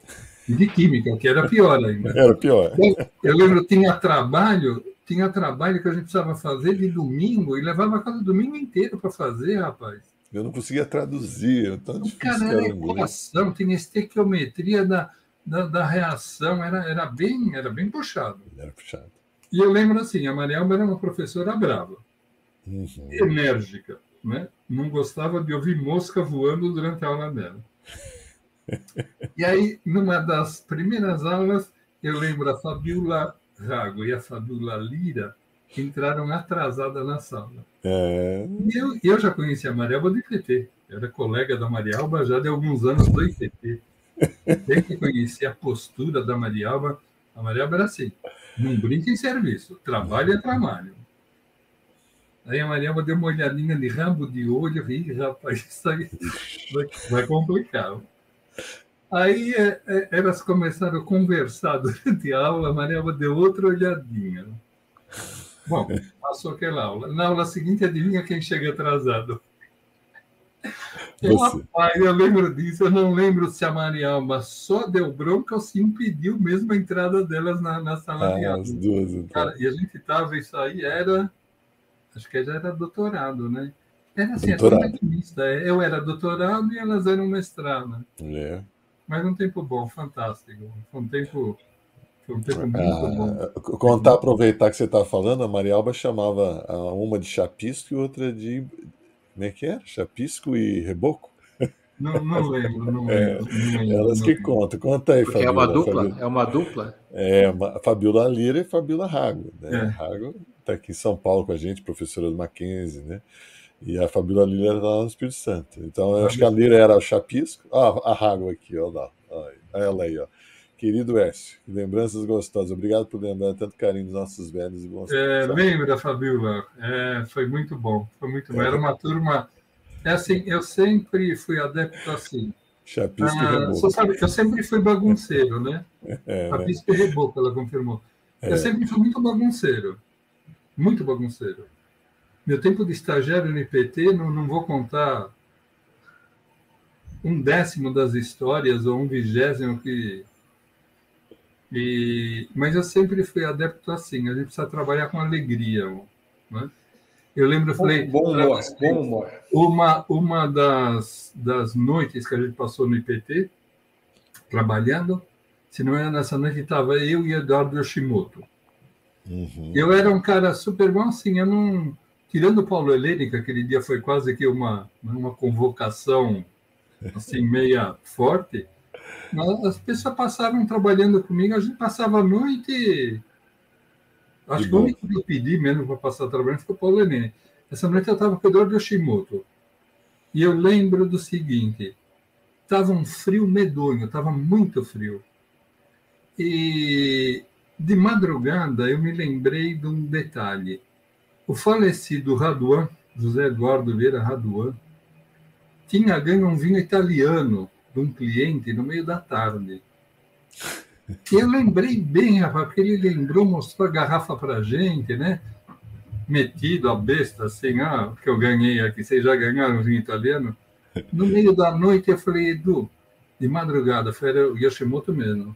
E de química, que era pior ainda. Era pior. Eu, eu lembro, tinha trabalho, tinha trabalho que a gente precisava fazer de domingo e levava cada domingo inteiro para fazer, rapaz. Eu não conseguia traduzir, tão difícil. Cara, era equação, tinha estequiometria da, da, da, reação, era, era, bem, era bem puxado. Era puxado. E eu lembro assim, a Marielma era uma professora brava, uhum. enérgica, né? não gostava de ouvir mosca voando durante a aula dela. E aí, numa das primeiras aulas, eu lembro a Fabiola Rago e a Fabiola Lira entraram atrasadas na sala. É... E eu, eu já conhecia a Maria Alba do IPT. Eu era colega da Maria Alba já de alguns anos do IPT. Que conheci a postura da Maria Alba, a Maria assim, não brinca em serviço, trabalho é trabalho. Aí a Maria deu uma olhadinha de rambo de olho, e rapaz, isso aí vai, vai complicar. Aí é, é, elas começaram a conversar durante a aula, a Mariela deu outra olhadinha. Bom, passou aquela aula. Na aula seguinte, adivinha quem chega atrasado? Eu, rapaz, eu lembro disso, eu não lembro se a Marialba só deu bronca ou se impediu mesmo a entrada delas na, na sala ah, de aula. As duas, então. Cara, e a gente estava, isso aí era, acho que já era doutorado, né? Era assim, doutorado. era Eu era doutorado e elas eram mestrado. É mas um tempo bom, fantástico. Foi um tempo, foi um tempo muito ah, bom. Contar, aproveitar que você está falando, a Marialba chamava uma de chapisco e outra de. Como é que era? Chapisco e reboco? Não, não lembro, não lembro. É, não lembro elas não que lembro. contam. Conta aí, Fabiola. É uma dupla? Fabiola. É uma dupla? É, uma, Fabiola Lira e Fabiola Rago. Né? É. Rago está aqui em São Paulo com a gente, professora do Mackenzie, né? E a Fabíola Lira era lá no Espírito Santo. Então, eu acho que a Lira era o Chapisco. Ah, a Rago aqui, ó lá. Olha ela aí, ó. Querido Écio, lembranças gostosas. Obrigado por lembrar tanto carinho dos nossos velhos e bons. É, lembra, Fabíola. É, foi muito bom. Foi muito bom. Era uma turma. É assim, eu sempre fui adepto assim. Chapisco ah, e Reboco. Sabe, eu sempre fui bagunceiro, né? É, Chapisco né? e Reboco, ela confirmou. É. Eu sempre fui muito bagunceiro. Muito bagunceiro. Meu tempo de estagiário no IPT, não, não vou contar um décimo das histórias ou um vigésimo que. E, mas eu sempre fui adepto assim, a gente precisa trabalhar com alegria. Né? Eu lembro, eu falei. Bom humor, bom humor. Uma, uma das, das noites que a gente passou no IPT, trabalhando, se não era nessa noite, estava eu e Eduardo Yoshimoto. Uhum. Eu era um cara super bom, assim, eu não tirando o Paulo Helene, que aquele dia foi quase que uma, uma convocação assim, meia forte, as pessoas passavam trabalhando comigo, a gente passava a noite. Acho que o único que eu pedi mesmo para passar trabalhando foi o Paulo Lenine. Essa noite eu estava com o Eduardo Yoshimoto. E eu lembro do seguinte: estava um frio medonho, estava muito frio. E de madrugada eu me lembrei de um detalhe. O falecido Raduan, José Eduardo Vieira Raduan, tinha ganho um vinho italiano de um cliente no meio da tarde. E eu lembrei bem, rapaz, porque ele lembrou, mostrou a garrafa para a gente, né? Metido a besta, assim, ah, que eu ganhei aqui, vocês já ganharam vinho italiano? No meio da noite eu falei, Edu, de madrugada, foi o Yoshimoto mesmo.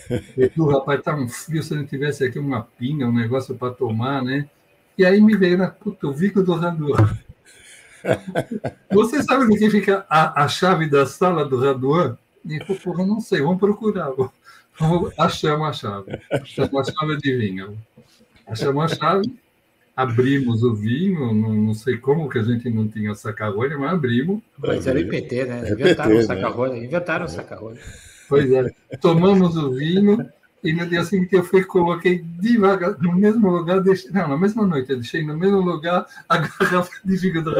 Edu, rapaz, tá um frio, se não tivesse aqui uma pinga, um negócio para tomar, né? E aí me veio na puta, o Vico do Raduan. Você sabe o que significa a, a chave da sala do Raduan? E falou, porra, não sei, vamos procurar. Achamos a chave. Achamos a chave de vinho. Achamos a chave, abrimos o vinho, não, não sei como que a gente não tinha saca-rolha, mas abrimos. Mas era IPT, né? Inventaram o né? saca-rolha. Inventaram o saca-rolha. Pois é. Tomamos o vinho e no dia seguinte eu fui coloquei devagar, no mesmo lugar, deixei, não, na mesma noite, eu deixei no mesmo lugar a garrafa de fígado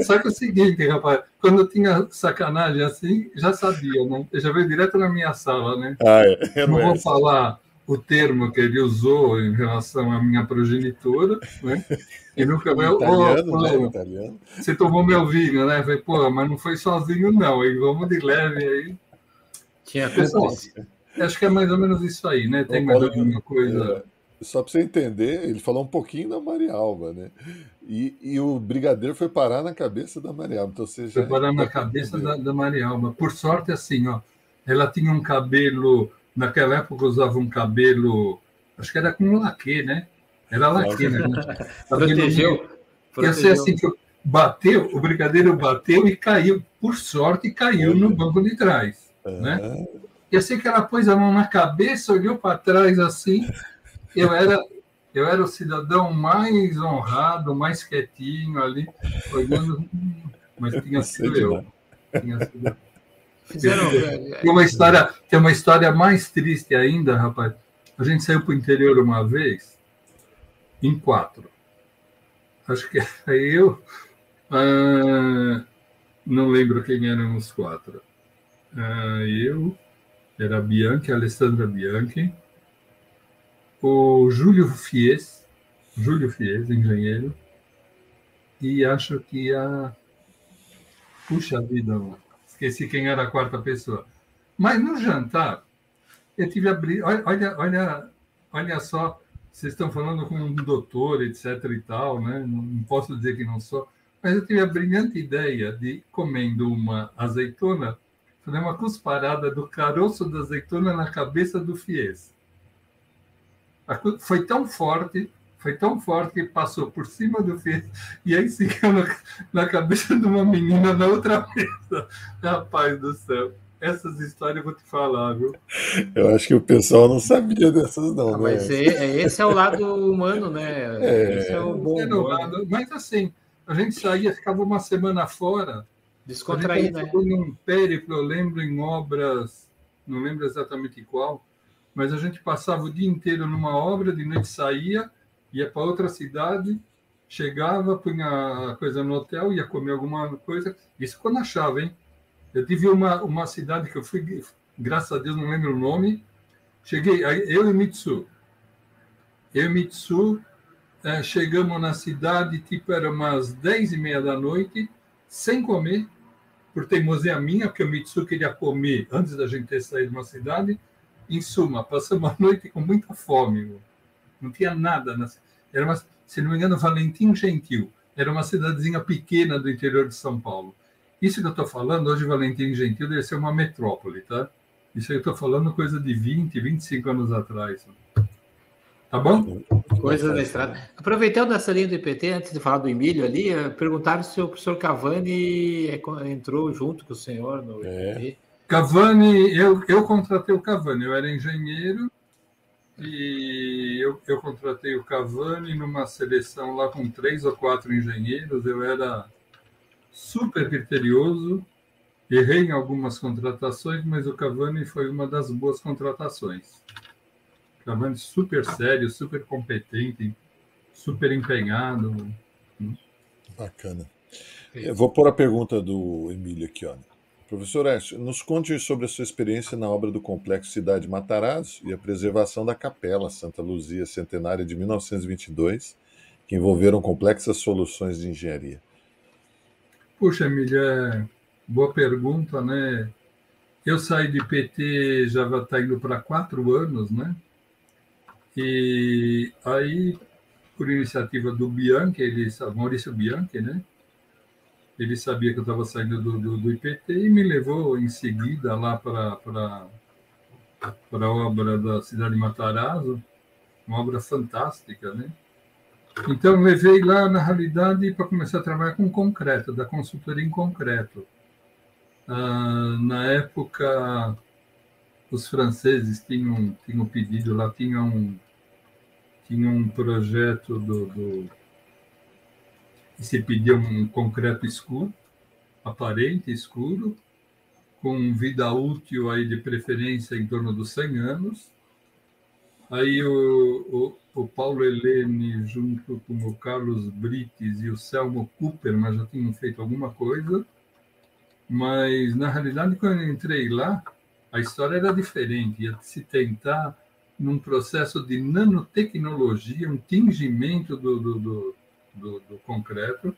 Só que é o seguinte, rapaz, quando eu tinha sacanagem assim, já sabia, né? Eu já veio direto na minha sala, né? Ah, é. Não vou falar o termo que ele usou em relação à minha progenitora, né? E nunca vai. Italiano, oh, né? Italiano. Você tomou meu vinho, né? Eu falei, pô, mas não foi sozinho, não, hein? Vamos de leve aí. Tinha Pessoal, Acho que é mais ou menos isso aí, né? Tem mais alguma coisa. É, só para você entender, ele falou um pouquinho da Maria Alba, né? E, e o brigadeiro foi parar na cabeça da Maria Alba. Então você já foi parar na cabeça da, da Maria Alba. Por sorte, assim, ó, ela tinha um cabelo. Naquela época usava um cabelo. Acho que era com laque, né? Era laque, né? Protegeu. Ia ser assim que bateu, o brigadeiro bateu e caiu. Por sorte, caiu no banco de trás. Né? Eu sei que ela pôs a mão na cabeça, olhou para trás assim. Eu era, eu era o cidadão mais honrado, mais quietinho ali, olhando, mas tinha sido eu. Tinha sido Fizeram... Tem uma história, tem uma história mais triste ainda, rapaz. A gente saiu para o interior uma vez, em quatro. Acho que aí eu. Ah, não lembro quem eram os quatro. Ah, eu, era Bianchi, Alessandra Bianchi, o Júlio Fies, Júlio Fies, engenheiro, e acho que a. Puxa vida, esqueci quem era a quarta pessoa. Mas no jantar, eu tive a. Olha, olha, olha só, vocês estão falando com um doutor, etc. e tal, né? Não posso dizer que não sou, mas eu tive a brilhante ideia de, comendo uma azeitona, fazer uma cusparada do caroço da azeitona na cabeça do Fies. Foi tão forte, foi tão forte que passou por cima do Fies e aí se na, na cabeça de uma menina na outra mesa. Rapaz do céu. Essas histórias eu vou te falar, viu? Eu acho que o pessoal não sabia dessas, não. Ah, né? Mas é, é, esse é o lado humano, né? É, esse é o bom. É lado, mas assim, a gente saía, ficava uma semana fora, Descontrair, né? Num périplo, eu lembro em obras, não lembro exatamente qual, mas a gente passava o dia inteiro numa obra, de noite saía, ia para outra cidade, chegava, punha a coisa no hotel, ia comer alguma coisa, isso quando achava, hein? Eu tive uma, uma cidade que eu fui, graças a Deus não lembro o nome, cheguei, eu e Mitsu, eu e Mitsu, é, chegamos na cidade, tipo, era umas dez e meia da noite, sem comer, por teimosia minha, porque o Mitsu queria comer antes da gente ter saído de uma cidade. Em suma, passamos a noite com muita fome. Não tinha nada. Na... Era uma, se não me engano, Valentim Gentil. Era uma cidadezinha pequena do interior de São Paulo. Isso que eu estou falando, hoje Valentim Gentil deve ser uma metrópole, tá? Isso eu estou falando coisa de 20, 25 anos atrás. Tá bom? Coisas da estrada. Aproveitando essa linha do IPT, antes de falar do Emílio ali, eh, perguntaram se o professor Cavani é entrou junto com o senhor no é. IPT. Cavani, eu, eu contratei o Cavani, eu era engenheiro e eu, eu contratei o Cavani numa seleção lá com três ou quatro engenheiros, eu era super criterioso Errei em algumas contratações, mas o Cavani foi uma das boas contratações. Cavani super sério, super competente, super empenhado. Bacana. Eu vou pôr a pergunta do Emílio aqui, ó. Professor Écio, nos conte sobre a sua experiência na obra do Complexo Cidade Matarazzo e a preservação da Capela Santa Luzia Centenária de 1922, que envolveram complexas soluções de engenharia. Puxa, Emílio, é boa pergunta, né? Eu saí de PT já está indo para quatro anos, né? E aí, por iniciativa do Bianchi, ele, Maurício Bianchi, né? Ele sabia que eu estava saindo do, do, do, IPT e me levou em seguida lá para a obra da cidade de Matarazzo, uma obra fantástica, né? Então levei lá na realidade para começar a trabalhar com concreto, da consultoria em concreto. Ah, na época os franceses tinham tinham pedido lá tinham tinham um projeto do, do se pedia um concreto escuro, aparente, escuro, com vida útil aí de preferência em torno dos 100 anos. Aí o, o, o Paulo Helene, junto com o Carlos Brites e o Selmo Cooper, mas já tinham feito alguma coisa. Mas, na realidade, quando eu entrei lá, a história era diferente. Ia se tentar, num processo de nanotecnologia, um tingimento do, do, do do, do concreto.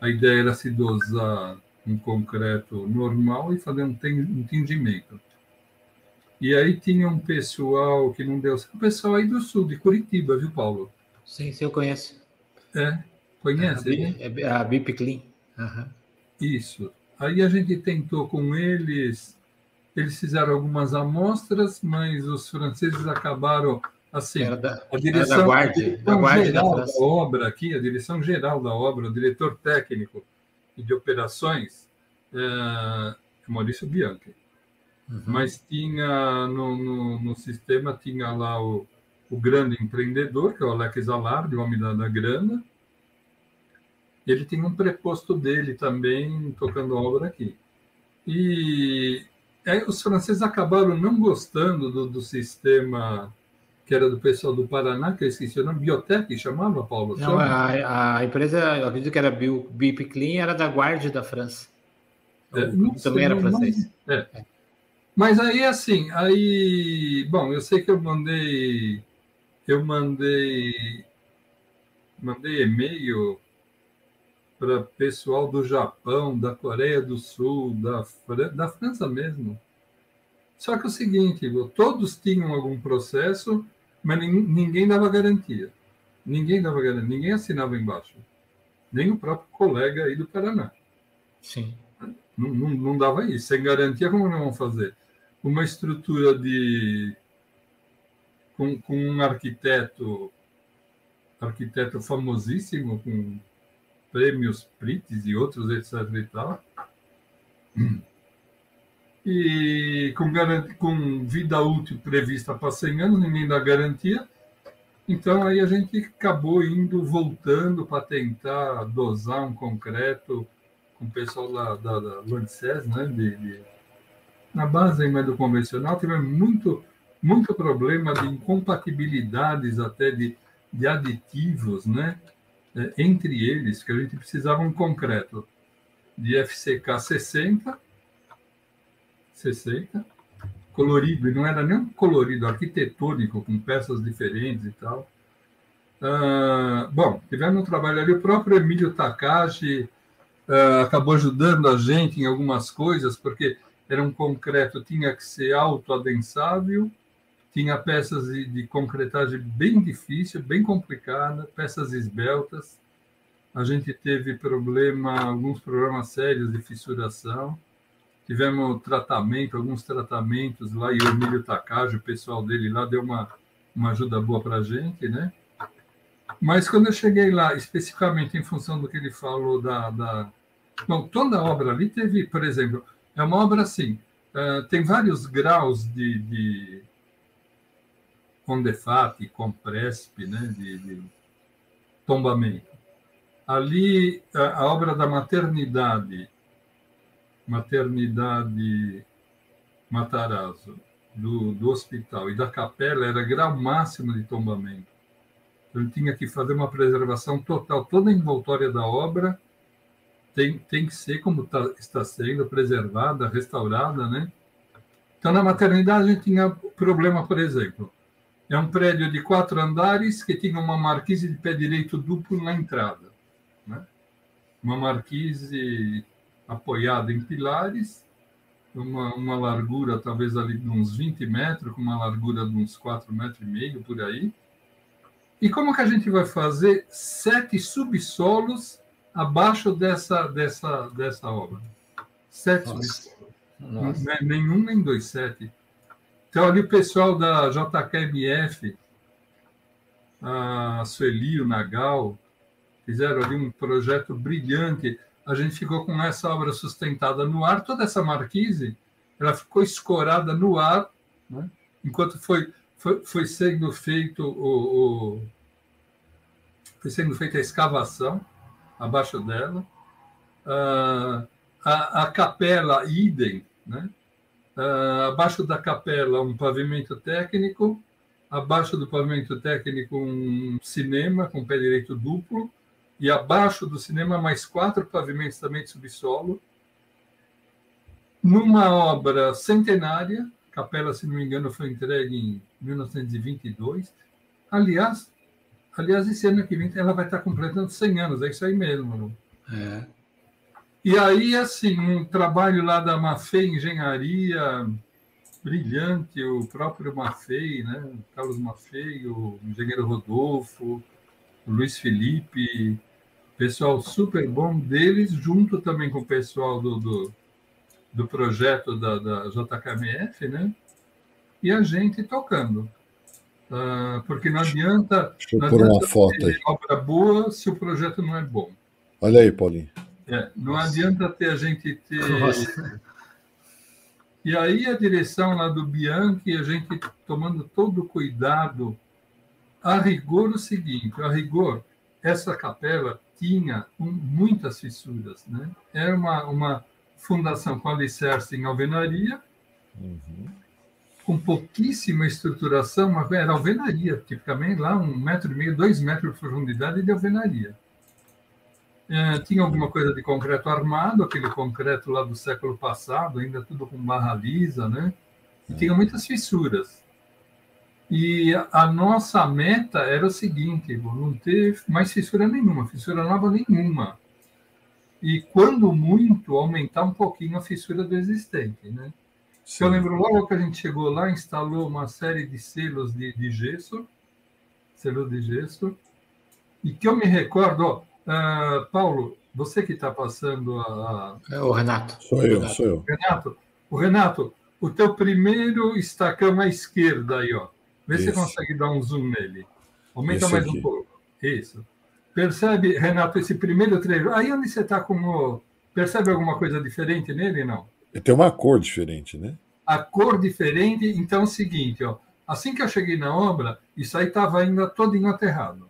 A ideia era se dosar um concreto normal e fazer um tingimento. E aí tinha um pessoal que não deu certo, o pessoal aí do sul, de Curitiba, viu, Paulo? Sim, sim, eu conheço. É, conhece? É a, né? é a BIP Clean. Uhum. Isso. Aí a gente tentou com eles, eles fizeram algumas amostras, mas os franceses acabaram Assim, era da, a direção, da guarda, da guarda geral da, da, obra aqui, a direção geral da obra, o diretor técnico e de operações é, é Maurício Bianchi. Uhum. Mas tinha no, no, no, sistema tinha lá o, o grande empreendedor, que é o Alex Alarde, o homem da, da grana. Ele tinha um preposto dele também tocando a obra aqui. E aí, os franceses acabaram não gostando do, do sistema que era do pessoal do Paraná, que eu esqueci o nome, Biotec, chamava, Paulo? Não, a, a, empresa, eu acredito que era Bip Clean, era da Guardia da França. É, também sei, era francês. É. É. Mas aí, assim, aí, bom, eu sei que eu mandei, eu mandei, mandei e-mail para pessoal do Japão, da Coreia do Sul, da, da França mesmo. Só que é o seguinte, todos tinham algum processo mas ninguém dava garantia. Ninguém dava garantia, ninguém assinava embaixo. Nem o próprio colega aí do Paraná. Sim. Não, não, não dava isso. Sem garantia, como não vão fazer? Uma estrutura de. com, com um arquiteto, arquiteto famosíssimo, com prêmios Prites e outros, etc. e tal e com, com vida útil prevista para 100 anos, ninguém dá garantia. Então, aí a gente acabou indo, voltando para tentar dosar um concreto com o pessoal da, da, da né? De, de, na base ainda do convencional, tivemos muito, muito problema de incompatibilidades até de, de aditivos, né? É, entre eles, que a gente precisava um concreto de FCK 60 60, colorido, e não era nem colorido, arquitetônico, com peças diferentes e tal. Ah, bom, tivemos um trabalho ali, o próprio Emílio Takashi ah, acabou ajudando a gente em algumas coisas, porque era um concreto, tinha que ser autoadensável, tinha peças de, de concretagem bem difícil, bem complicada, peças esbeltas. A gente teve problema, alguns problemas sérios de fissuração. Tivemos tratamento, alguns tratamentos lá, e o Emílio Takagi, o pessoal dele lá, deu uma, uma ajuda boa para a gente, né? Mas quando eu cheguei lá, especificamente em função do que ele falou da. da... Bom, toda a obra ali teve, por exemplo, é uma obra assim, uh, tem vários graus de, de Condefat, Compresp, né, de, de tombamento. Ali, a, a obra da maternidade maternidade Matarazzo, do, do hospital e da capela, era grau máximo de tombamento. Então, ele tinha que fazer uma preservação total, toda a envoltória da obra tem, tem que ser como tá, está sendo preservada, restaurada, né? Então, na maternidade, a gente tinha problema, por exemplo, é um prédio de quatro andares que tinha uma marquise de pé direito duplo na entrada. Né? Uma marquise apoiada em pilares, uma, uma largura talvez ali de uns 20 metros, com uma largura de uns 4 metros e meio, por aí. E como que a gente vai fazer sete subsolos abaixo dessa, dessa, dessa obra? Sete Nossa. subsolos. Nossa. Nenhum nem dois, sete. Então, ali o pessoal da JKMF, a Sueli, o Nagal, fizeram ali um projeto brilhante. A gente ficou com essa obra sustentada no ar, toda essa marquise, ela ficou escorada no ar, né? enquanto foi, foi, foi sendo feito o, o, foi sendo feita a escavação abaixo dela. Uh, a, a capela idem, né? Uh, abaixo da capela, um pavimento técnico. Abaixo do pavimento técnico, um cinema com pé direito duplo. E abaixo do cinema, mais quatro pavimentos também de subsolo. Numa obra centenária, capela, se não me engano, foi entregue em 1922. Aliás, aliás, esse ano que vem ela vai estar completando 100 anos, é isso aí mesmo. É. E aí, assim, um trabalho lá da Mafei Engenharia, brilhante, o próprio Mafei, né? O Carlos Mafei, o engenheiro Rodolfo, o Luiz Felipe, pessoal super bom deles, junto também com o pessoal do, do, do projeto da, da JKMF, né? E a gente tocando. Uh, porque não adianta, Deixa eu não adianta uma foto aí. obra boa se o projeto não é bom. Olha aí, Paulinho. É, não Nossa. adianta ter a gente ter. Nossa. E aí a direção lá do Bianchi, a gente tomando todo o cuidado, a rigor o seguinte, a rigor, essa capela tinha um, muitas fissuras, né? Era uma, uma fundação com alicerce em alvenaria, uhum. com pouquíssima estruturação, mas era alvenaria, tipicamente lá um metro e meio, dois metros de profundidade de alvenaria. É, tinha alguma coisa de concreto armado, aquele concreto lá do século passado, ainda tudo com barra lisa, né? E tinha muitas fissuras. E a nossa meta era o seguinte: não ter mais fissura nenhuma, fissura nova nenhuma. E, quando muito, aumentar um pouquinho a fissura do existente, né? Eu lembro logo que a gente chegou lá, instalou uma série de selos de, de gesso, selo de gesso, e que eu me recordo, ó, Uh, Paulo, você que está passando a. É o Renato. Sou eu, Renato. sou eu. Renato, o Renato, o teu primeiro estacão à esquerda aí, ó. Vê Isso. se você consegue dar um zoom nele. Aumenta esse mais aqui. um pouco. Isso. Percebe, Renato, esse primeiro trecho? Aí onde você está com o. Percebe alguma coisa diferente nele, não? Tem uma cor diferente, né? A cor diferente, então é o seguinte, ó. Assim que eu cheguei na obra, isso aí estava ainda todo aterrado.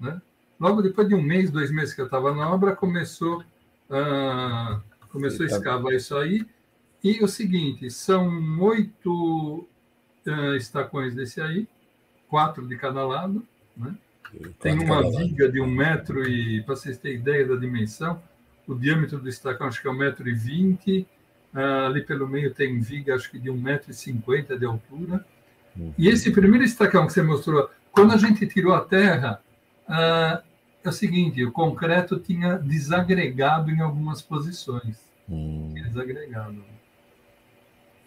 Né? Logo depois de um mês, dois meses que eu estava na obra, começou, uh, começou a escavar isso aí. E o seguinte, são oito uh, estacões desse aí, quatro de cada lado. Né? Tem uma viga de um metro e, para vocês terem ideia da dimensão, o diâmetro do estacão acho que é um metro e vinte. Uh, ali pelo meio tem viga, acho que de um metro e cinquenta de altura. Uhum. E esse primeiro estacão que você mostrou, quando a gente tirou a terra, uh, é o seguinte: o concreto tinha desagregado em algumas posições. Hum. Desagregado.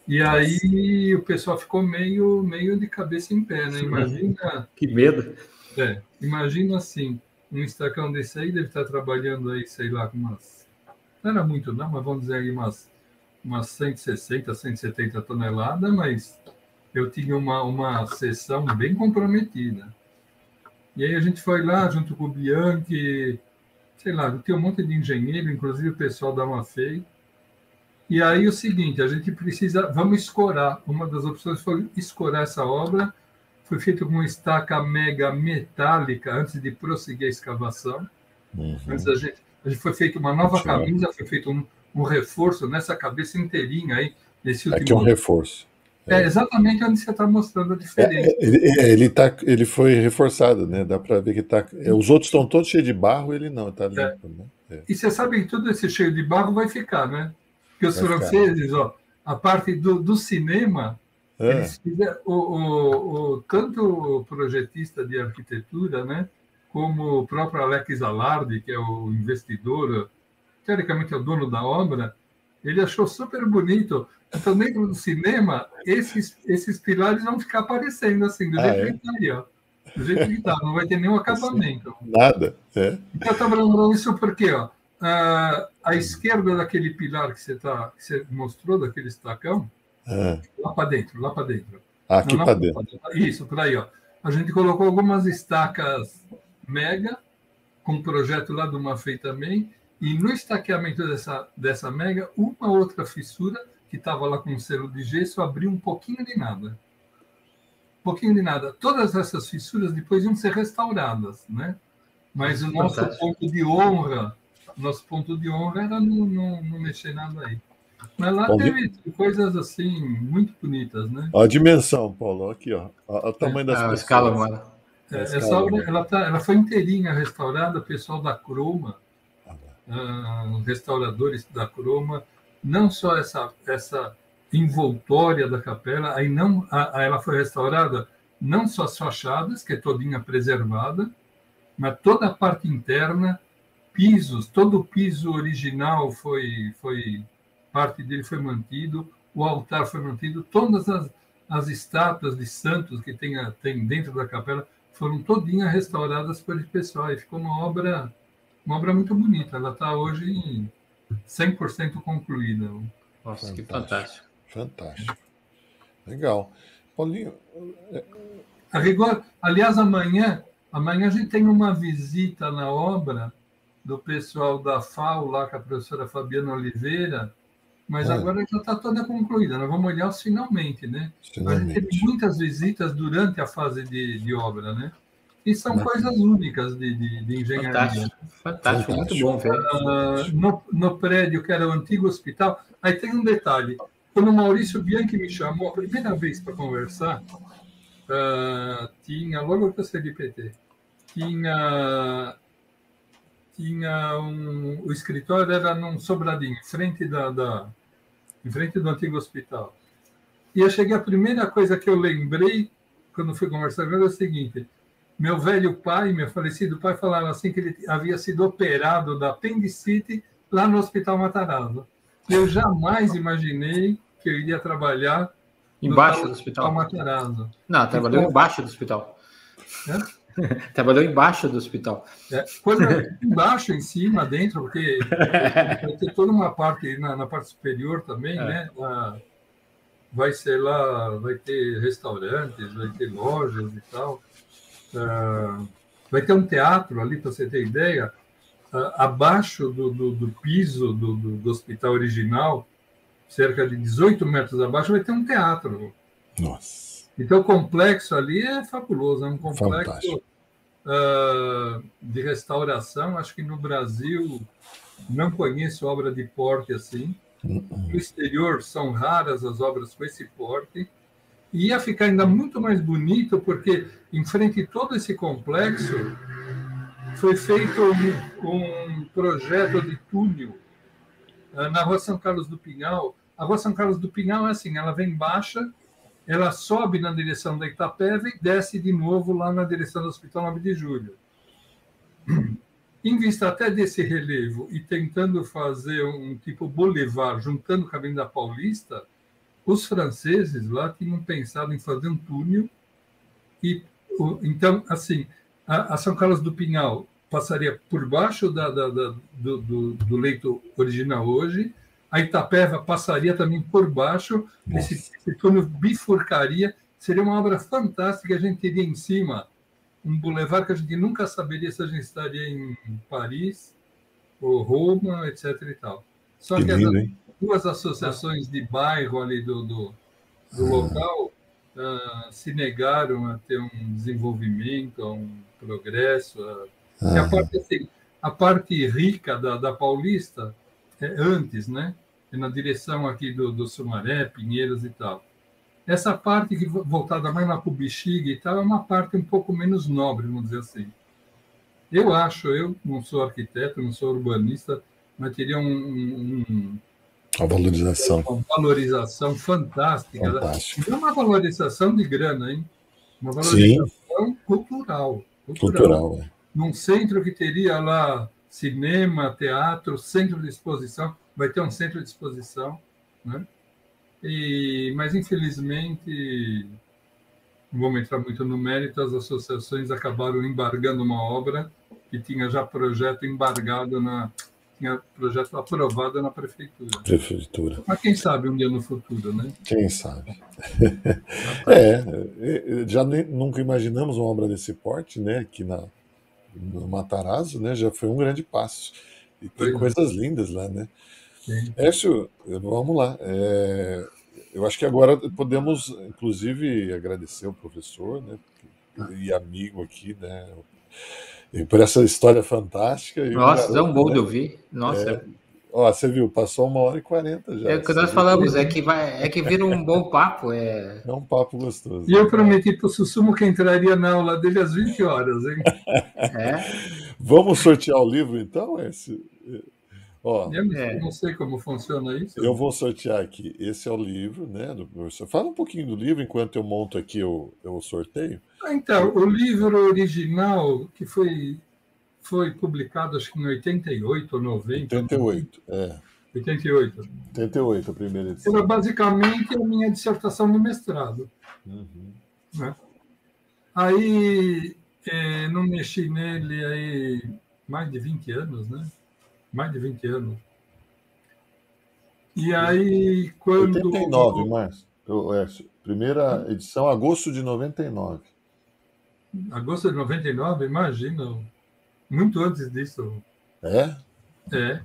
E aí o pessoal ficou meio, meio de cabeça em pé, né? Imagina. Que medo! É, imagina assim: um estacão desse aí deve estar trabalhando aí, sei lá, com umas. Não era muito, não, mas vamos dizer aí umas, umas 160, 170 toneladas, mas eu tinha uma, uma sessão bem comprometida. E aí a gente foi lá junto com o Bianchi, sei lá, tem um monte de engenheiro, inclusive o pessoal da Mafei. E aí o seguinte, a gente precisa, vamos escorar. Uma das opções foi escorar essa obra. Foi feito com uma estaca mega metálica antes de prosseguir a escavação. Uhum. Antes a gente, a gente foi feito uma nova camisa, foi feito um, um reforço nessa cabeça inteirinha aí, nesse último... Aqui é um reforço. É, exatamente onde você está mostrando a diferença. É, ele, é, ele, tá, ele foi reforçado, né? Dá para ver que tá. É, os outros estão todos cheios de barro, ele não, está limpo. É. Né? É. E você sabe que tudo esse cheio de barro vai ficar, né? Porque os vai franceses, ficar. ó, a parte do, do cinema, fizeram, o, o, o, tanto o projetista de arquitetura, né? Como o próprio Alex Alarde, que é o investidor, teoricamente é o dono da obra, ele achou super bonito então, dentro do cinema, esses, esses pilares vão ficar aparecendo assim, do ah, jeito é? que está aí, ó. Do jeito que está, não vai ter nenhum acabamento. Nada, é. Então, eu estava lembrando isso porque, ó, a, a esquerda daquele pilar que você, tá, que você mostrou, daquele estacão, ah. lá para dentro, lá para dentro. aqui para dentro. dentro. Isso, por aí, ó. A gente colocou algumas estacas mega, com um projeto lá do Mafei também, e no estaqueamento dessa, dessa mega, uma outra fissura que estava lá com um selo de gesso, abriu um pouquinho de nada. Um pouquinho de nada. Todas essas fissuras depois iam ser restauradas, né? Mas o nosso Fantástico. ponto de honra, nosso ponto de honra era não, não, não mexer nada aí. Mas lá Bom, teve coisas assim muito bonitas, né? a dimensão, Paulo, aqui, ó. O tamanho das é, a escala, mano. É, essa obra, ela, tá, ela foi inteirinha restaurada, o pessoal da Croma, restauradores da Croma, não só essa, essa envoltória da capela, aí não, a, a, ela foi restaurada não só as fachadas, que é todinha preservada, mas toda a parte interna, pisos, todo o piso original foi, foi parte dele foi mantido, o altar foi mantido, todas as, as estátuas de santos que tem, tem dentro da capela foram todinhas restauradas por esse pessoal, e ficou uma obra, uma obra muito bonita. Ela está hoje em 100% concluída. Nossa, fantástico. que fantástico. Fantástico. Legal. Paulinho. A rigor, aliás, amanhã, amanhã a gente tem uma visita na obra do pessoal da FAO, lá com a professora Fabiana Oliveira, mas é. agora já está toda concluída. Nós vamos olhar os finalmente, né? Finalmente. A gente teve muitas visitas durante a fase de, de obra, né? E são coisas únicas de, de, de engenharia. Fantástico, fantástico, muito bom ver. Uh, no, no prédio que era o antigo hospital, aí tem um detalhe. Quando o Maurício Bianchi me chamou a primeira vez para conversar, uh, tinha, logo que eu saí de PT, tinha, tinha um, o escritório era num sobradinho, em frente, da, da, em frente do antigo hospital. E eu cheguei, a primeira coisa que eu lembrei, quando fui conversar com ele, é o seguinte, meu velho pai, meu falecido pai, falava assim que ele havia sido operado da apendicite lá no Hospital Matarazzo. Eu jamais imaginei que eu iria trabalhar embaixo do Hospital Matarazzo. Não, trabalhou então, embaixo do hospital. É? Trabalhou embaixo do hospital. É, embaixo, em cima, dentro, porque vai ter toda uma parte na, na parte superior também, é. né? vai ser lá, vai ter restaurantes, vai ter lojas e tal. Uh, vai ter um teatro ali, para você ter ideia, uh, abaixo do, do, do piso do, do, hospital original, cerca de 18 metros abaixo, vai ter um teatro. Nossa. Então, o complexo ali é fabuloso, é um complexo uh, de restauração. Acho que no Brasil não conheço obra de porte assim. Uh -uh. No exterior são raras as obras com esse porte ia ficar ainda muito mais bonito, porque em frente a todo esse complexo foi feito um, um projeto de túnel uh, na rua São Carlos do Pinhal. A rua São Carlos do Pinhal é assim, ela vem baixa, ela sobe na direção da Itapeva e desce de novo lá na direção do Hospital 9 de Julho. Em vista até desse relevo e tentando fazer um tipo boulevard, juntando o caminho da Paulista, os franceses lá tinham pensado em fazer um túnel e então assim a, São Carlos do Pinhal passaria por baixo da, da, da do, do, do, leito original hoje, a Itapeva passaria também por baixo, esse, esse, túnel bifurcaria, seria uma obra fantástica, a gente teria em cima um bulevar que a gente nunca saberia se a gente estaria em Paris ou Roma, etc. e tal. Só que, que lindo, essa, duas associações de bairro ali do, do, do local uh, se negaram a ter um desenvolvimento, a um progresso. A, a, parte, assim, a parte rica da, da Paulista é antes, né? É na direção aqui do, do Sumaré, Pinheiros e tal. Essa parte que voltada mais lá para o Bexiga e tal é uma parte um pouco menos nobre, vamos dizer assim. Eu acho, eu não sou arquiteto, não sou urbanista, mas teria um, um, uma valorização. Uma valorização fantástica. Fantástico. É uma valorização de grana, hein? Uma valorização Sim. cultural. Cultural, cultural é. Num centro que teria lá cinema, teatro, centro de exposição, vai ter um centro de exposição, né? E, mas infelizmente, não vamos entrar muito no mérito, as associações acabaram embargando uma obra que tinha já projeto embargado na tinha projeto aprovado na prefeitura. Prefeitura. Mas quem sabe um dia no futuro, né? Quem sabe. é, é, já nem, nunca imaginamos uma obra desse porte, né? Aqui na, no Matarazzo, né? Já foi um grande passo. E tem foi. coisas lindas lá, né? Écio, vamos lá. É, eu acho que agora podemos, inclusive, agradecer o professor, né? E amigo aqui, né? E por essa história fantástica. Nossa, é um bom né? de ouvir. Nossa. É, ó, você viu, passou uma hora e quarenta já. É o que nós falamos, é que, vai, é que vira um bom papo. É, é um papo gostoso. E eu prometi para o Sussumo que entraria na aula dele às 20 horas, hein? É. Vamos sortear o livro, então, esse? Ó, eu é. não sei como funciona isso. Eu vou sortear aqui. Esse é o livro, né? Do professor. Fala um pouquinho do livro enquanto eu monto aqui o, o sorteio. Ah, então, o livro original, que foi, foi publicado acho que em 88 ou 90. 88, é. 88. 88, a primeira edição. Era basicamente a minha dissertação de mestrado. Uhum. Né? Aí é, não mexi nele aí mais de 20 anos, né? mais de 20 anos. E aí, quando. 89, Márcio. É, primeira edição, agosto de 99. Agosto de 99, imagina. Muito antes disso. É? É.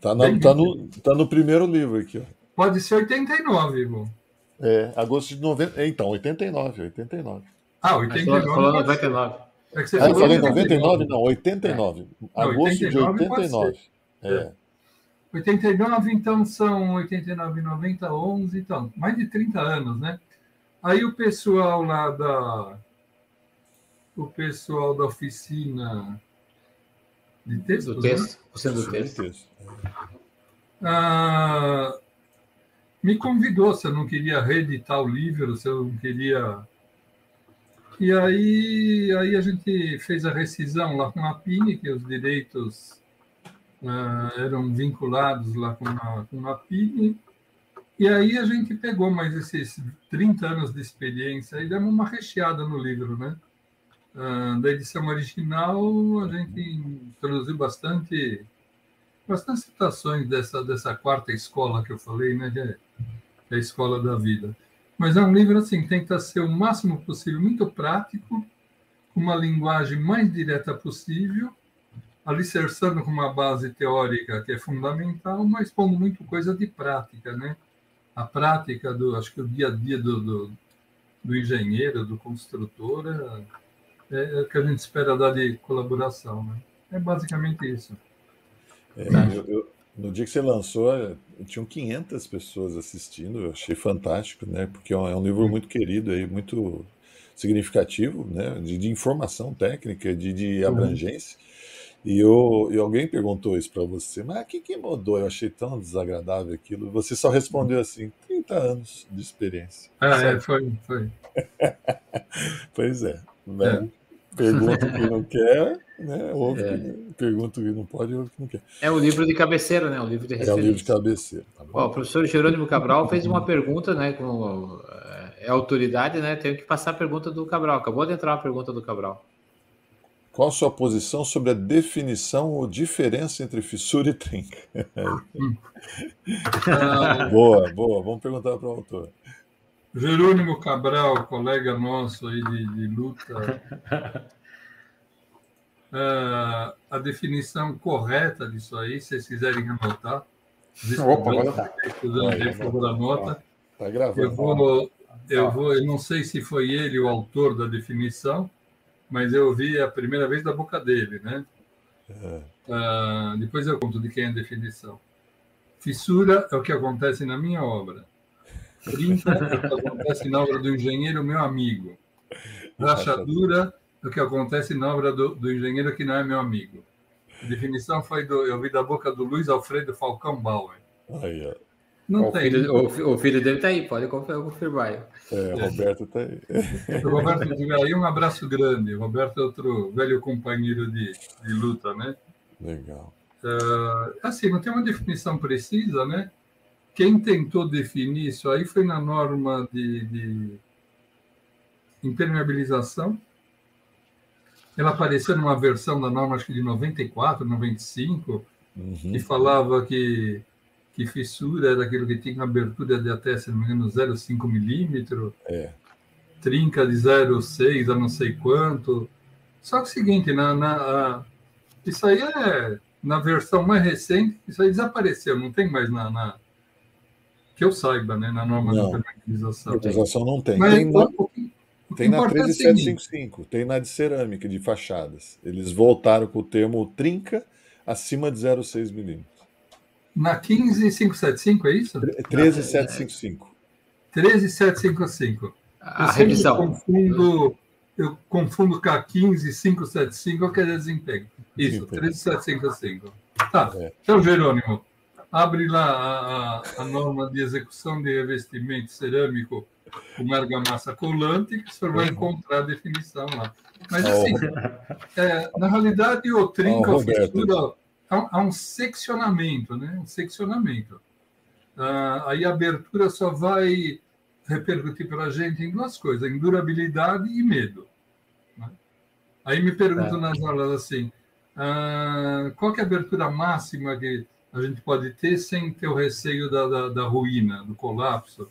Tá, na, tá, no, tá no primeiro livro aqui, ó. Pode ser 89, irmão. É, agosto de 90. Então, 89, 89. Ah, 89. Falou 99. É que você ah, eu falei 99? Não, 89. É. Agosto 89 de 89. É. 89, então são 89, 90, 11, então, mais de 30 anos, né? Aí o pessoal lá da. O pessoal da oficina de texto. Do texto, né? do texto. Ah, me convidou se eu não queria reeditar o livro, se eu não queria e aí, aí a gente fez a rescisão lá com a PINE, que os direitos uh, eram vinculados lá com a, com a PINE. E aí a gente pegou mais esses 30 anos de experiência e demos uma recheada no livro, né? Uh, da edição original, a gente introduziu bastante, bastante citações dessa, dessa quarta escola que eu falei, né? É, que é a escola da vida. Mas é um livro assim, tenta ser o máximo possível muito prático, com uma linguagem mais direta possível, alicerçando com uma base teórica que é fundamental, mas pondo muito coisa de prática, né? A prática do, acho que o dia a dia do, do, do engenheiro, do construtor, é, é, é, o que a gente espera dar de colaboração, né? É basicamente isso. É, eu, eu, no dia que você lançou, eh, tinham 500 pessoas assistindo, eu achei fantástico, né? Porque é um é livro muito querido aí, muito significativo, né? De, de informação técnica, de, de uhum. abrangência. E, eu, e alguém perguntou isso para você, mas o que, que mudou? Eu achei tão desagradável aquilo. Você só respondeu assim: 30 anos de experiência. Ah, é, foi, foi. pois é. Né? é. Pergunta o que não quer, né? Ouve é. que, pergunta o que não pode, ouve o que não quer. É o livro de cabeceira, né? O livro de referência. É o livro de cabeceira. Tá Ó, o professor Jerônimo Cabral fez uma pergunta, né? Com, é autoridade, né? Tenho que passar a pergunta do Cabral. Acabou de entrar a pergunta do Cabral. Qual a sua posição sobre a definição ou diferença entre fissura e trinca? boa, boa. Vamos perguntar para o autor. Jerônimo Cabral, colega nosso aí de, de luta, uh, a definição correta disso aí, se vocês quiserem anotar. Opa, agora tá. Por favor, anota. Tá gravando. Eu vou, eu vou, eu não sei se foi ele o autor da definição, mas eu ouvi a primeira vez da boca dele, né? É. Uh, depois eu conto de quem é a definição. Fissura é o que acontece na minha obra. Trinca é o que acontece na obra do engenheiro, meu amigo. Rachadura é o que acontece na obra do, do engenheiro que não é meu amigo. A definição foi do, eu vi da boca do Luiz Alfredo Falcão Bauer. Aí, ó. Não o tem. Filho, o, o, filho dele está aí, pode confirmar. É, o Roberto está aí. O Roberto estiver aí, um abraço grande. O Roberto é outro velho companheiro de, de luta, né? Legal. Uh, assim, não tem uma definição precisa, né? Quem tentou definir isso aí foi na norma de, de impermeabilização. Ela apareceu numa versão da norma, acho que de 94, 95, uhum. que falava que que fissura era aquilo que tinha abertura de até, se não me engano, 0,5 milímetro. É. Trinca de 0,6 a não sei quanto. Só que é o seguinte, na, na, a, isso aí é na versão mais recente, isso aí desapareceu, não tem mais na, na que eu saiba, né, na norma não, de permeabilização. não tem. Mas, tem na, tem na 13755, é tem na de cerâmica, de fachadas. Eles voltaram com o termo trinca acima de 0,6 milímetros. Na 15575, é isso? 13755. 13755. A eu revisão. Confundo, eu confundo com a 15575, que é desempenho. Isso, 13755. Tá. É. Então, Jerônimo, abre lá a, a, a, norma de execução de revestimento cerâmico com argamassa colante, que senhor vai encontrar a definição lá. Mas, assim, oh. é, na realidade, o trinca, oh, fissura há, um seccionamento, né? Um seccionamento. Ah, aí a abertura só vai repercutir para a gente em duas coisas: em durabilidade e medo. Né? Aí me perguntam é. nas aulas assim: ah, qual é a abertura máxima que a gente pode ter sem ter o receio da, da, da ruína, do colapso?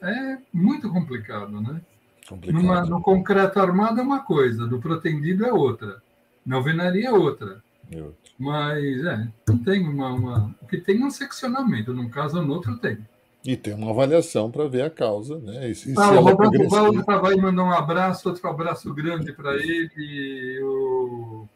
É muito complicado, né? Complicado. Numa, no concreto armado é uma coisa, no protendido é outra, na alvenaria é outra. Mas é, não tem uma, uma. O que tem é um seccionamento, num caso ou no outro tem. E tem uma avaliação para ver a causa, né? E, e ah, o Roberto Valdo vai mandar um abraço, outro abraço grande para ele. O...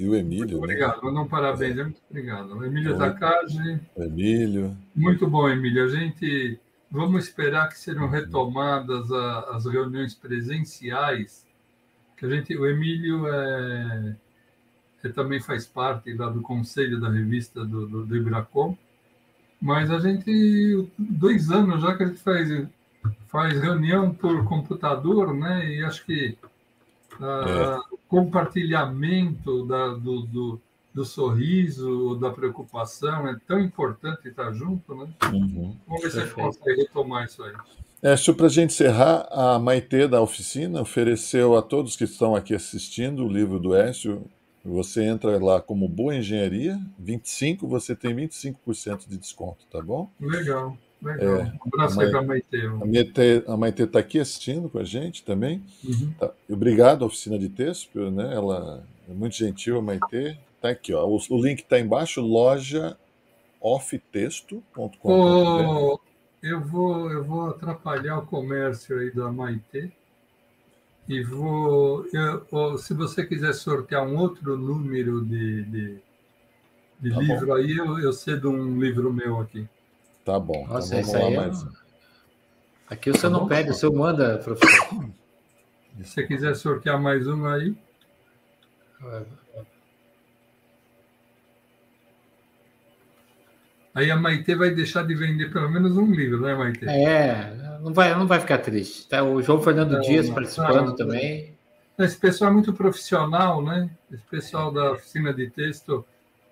e o Emílio. Muito obrigado, né? mandar um parabéns, é. muito obrigado. O Emílio Takagi. Emílio. Muito bom, Emílio. A gente. Vamos esperar que sejam retomadas a, as reuniões presenciais que a gente, o Emílio é, é, também faz parte lá do conselho da revista do, do, do Ibracom, mas a gente, dois anos já que a gente faz, faz reunião por computador, né? E acho que ah, é. compartilhamento da, do, do, do, sorriso, da preocupação é tão importante estar junto, né? Uhum. Vamos ver se a gente consegue retomar isso aí. É, para a gente encerrar, a Maitê da oficina ofereceu a todos que estão aqui assistindo o livro do Écio. Você entra lá como Boa Engenharia, 25, você tem 25% de desconto, tá bom? Legal, legal. É, um abraço aí para a Maitê. A Maitê está aqui assistindo com a gente também. Uhum. Tá. Obrigado oficina de texto, né? ela é muito gentil, a Maitê. Está aqui, ó. O, o link está embaixo, loja offtexto.com. Eu vou, eu vou atrapalhar o comércio aí da Maitê e vou. Eu, se você quiser sortear um outro número de, de, de tá livro bom. aí, eu, eu cedo um livro meu aqui. Tá bom. Então Nossa, então vamos lá é mais. Aqui o senhor tá não pede, o senhor manda, professor. Se você quiser sortear mais um aí. Aí a Maite vai deixar de vender pelo menos um livro, né, Maite? É, não vai, não vai ficar triste. Tá o João Fernando não, Dias não, participando não, também. Esse pessoal é muito profissional, né? Esse pessoal da oficina de texto,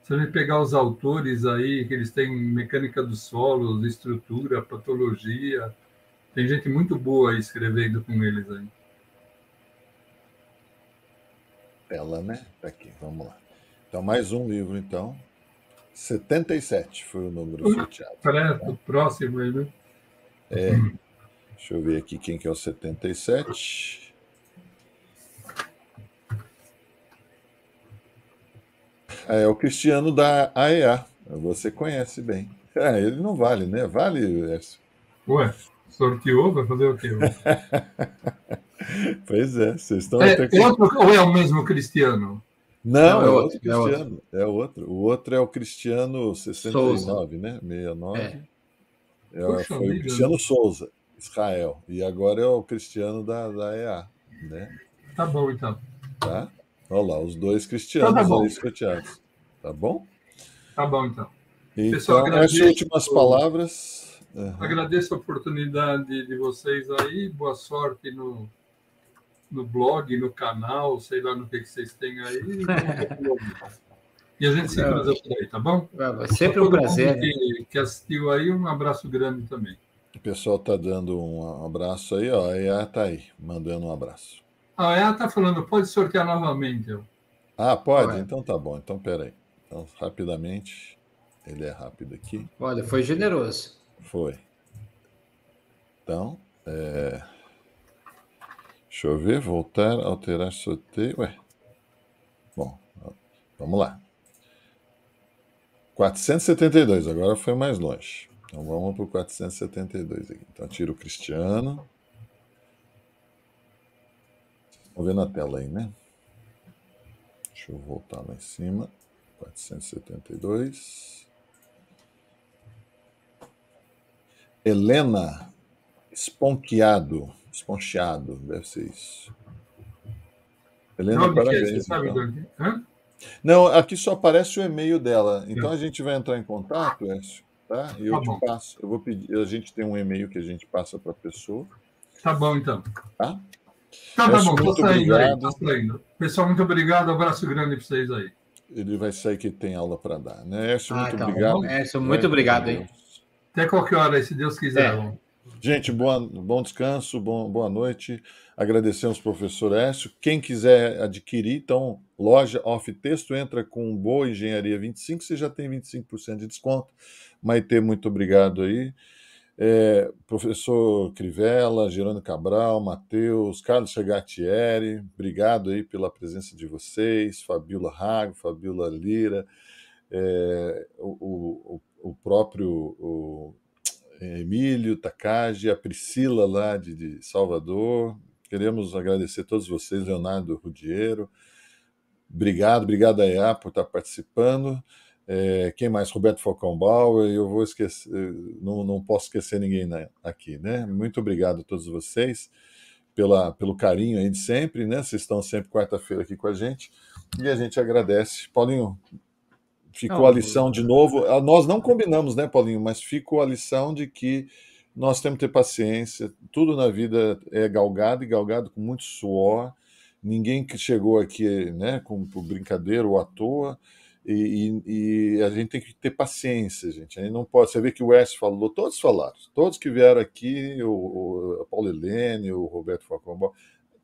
se a gente pegar os autores aí, que eles têm mecânica dos solos, estrutura, patologia, tem gente muito boa aí escrevendo com eles aí. Ela, né? Tá aqui, vamos lá. Então, mais um livro, então. 77 foi o número sorteado. Perto, tá? próximo aí, né? É. Deixa eu ver aqui quem que é o 77. É o Cristiano da AEA. Você conhece bem. É, ele não vale, né? Vale, Écio? Ué, sorteou? Vai fazer o quê? pois é, vocês estão. É, até... outro, ou é o mesmo Cristiano? Não, Não é, outro, é outro Cristiano. É outro. O outro é o Cristiano 69, Souza. né? 69. É. É, Puxa, foi o Cristiano Souza, Israel. E agora é o Cristiano da, da EA. Né? Tá bom, então. Tá? Olha lá, os dois cristianos então, tá sorteados. Tá bom? Tá bom, então. Então, Pessoal, agradeço, as últimas palavras. Uhum. Agradeço a oportunidade de vocês aí. Boa sorte no, no blog, no canal, sei lá no que, que vocês têm aí. E a gente se cruza por aí, tá bom? É sempre um prazer. Que, que assistiu aí, um abraço grande também. O pessoal está dando um abraço aí, ó. A EA está aí, mandando um abraço. A EA está falando, pode sortear novamente. Eu. Ah, pode? É. Então tá bom. Então peraí. Então, rapidamente. Ele é rápido aqui. Olha, foi generoso. Foi. Então, é... deixa eu ver, voltar, alterar sorteio. Ué. Bom, vamos lá. 472, agora foi mais longe. Então vamos para o 472 aqui. Então tira o Cristiano. Vamos ver na tela aí, né? Deixa eu voltar lá em cima. 472. Helena Esponqueado. Esponcheado, deve ser isso. Helena, Não, parabéns. Você sabe então. Não, aqui só aparece o e-mail dela. Então a gente vai entrar em contato, Écio, tá? E eu tá te bom. passo. Eu vou pedir. A gente tem um e-mail que a gente passa para a pessoa. Tá bom, então. Tá? Tá, tá bom, tô saindo aí, tô saindo. Pessoal, muito obrigado. Um abraço grande para vocês aí. Ele vai sair que tem aula para dar, né? Écio, ah, muito tá obrigado. Écio, muito obrigado aí. Até qualquer hora se Deus quiser. É. Gente, boa, bom descanso, bom, boa noite. Agradecemos ao professor Écio. Quem quiser adquirir, então, loja off texto, entra com Boa Engenharia 25, você já tem 25% de desconto. Maite, muito obrigado aí. É, professor Crivella, Gerônimo Cabral, Matheus, Carlos Chegatieri, obrigado aí pela presença de vocês, Fabiola Rago, Fabiola Lira, é, o, o, o próprio o, Emílio Takagi, a Priscila lá de, de, Salvador. Queremos agradecer a todos vocês, Leonardo Rudiero. Obrigado, obrigado a EA por estar participando. É, quem mais? Roberto Falcão Bauer. Eu vou esquecer, não, não posso esquecer ninguém né, aqui, né? Muito obrigado a todos vocês pela, pelo carinho aí de sempre, né? Vocês estão sempre quarta-feira aqui com a gente e a gente agradece. Paulinho, ficou a lição de novo. Ah, nós não combinamos, né, Paulinho? Mas ficou a lição de que nós temos que ter paciência. Tudo na vida é galgado e galgado com muito suor. Ninguém que chegou aqui, né, com por brincadeira ou à toa. E, e, e, a gente tem que ter paciência, gente. A gente não pode. Você vê que o Wes falou, todos falaram, todos que vieram aqui, o, o Paulo Helene, o Roberto Falcão,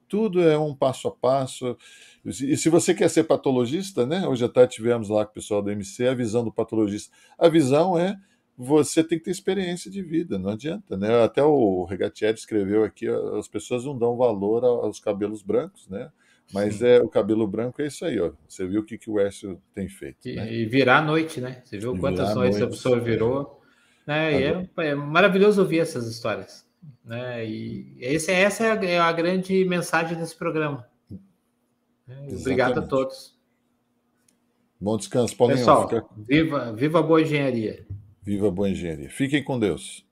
tudo é um passo a passo. E se você quer ser patologista, né? Hoje até tivemos lá com o pessoal do MC a visão do patologista. A visão é você tem que ter experiência de vida, não adianta, né? Até o Regatieri escreveu aqui, as pessoas não dão valor aos cabelos brancos, né? Mas é o cabelo branco é isso aí, ó. Você viu o que, que o Écio tem feito. E, né? e virar a noite, né? Você viu quantas noites a pessoa virou. Né? E é, é, maravilhoso ouvir essas histórias. Né? E esse, essa é a, é a grande mensagem desse programa. Exatamente. Obrigado a todos. Bom descanso, Paulinho. Pessoal, fica... viva, viva a boa engenharia. Viva a boa engenharia. Fiquem com Deus.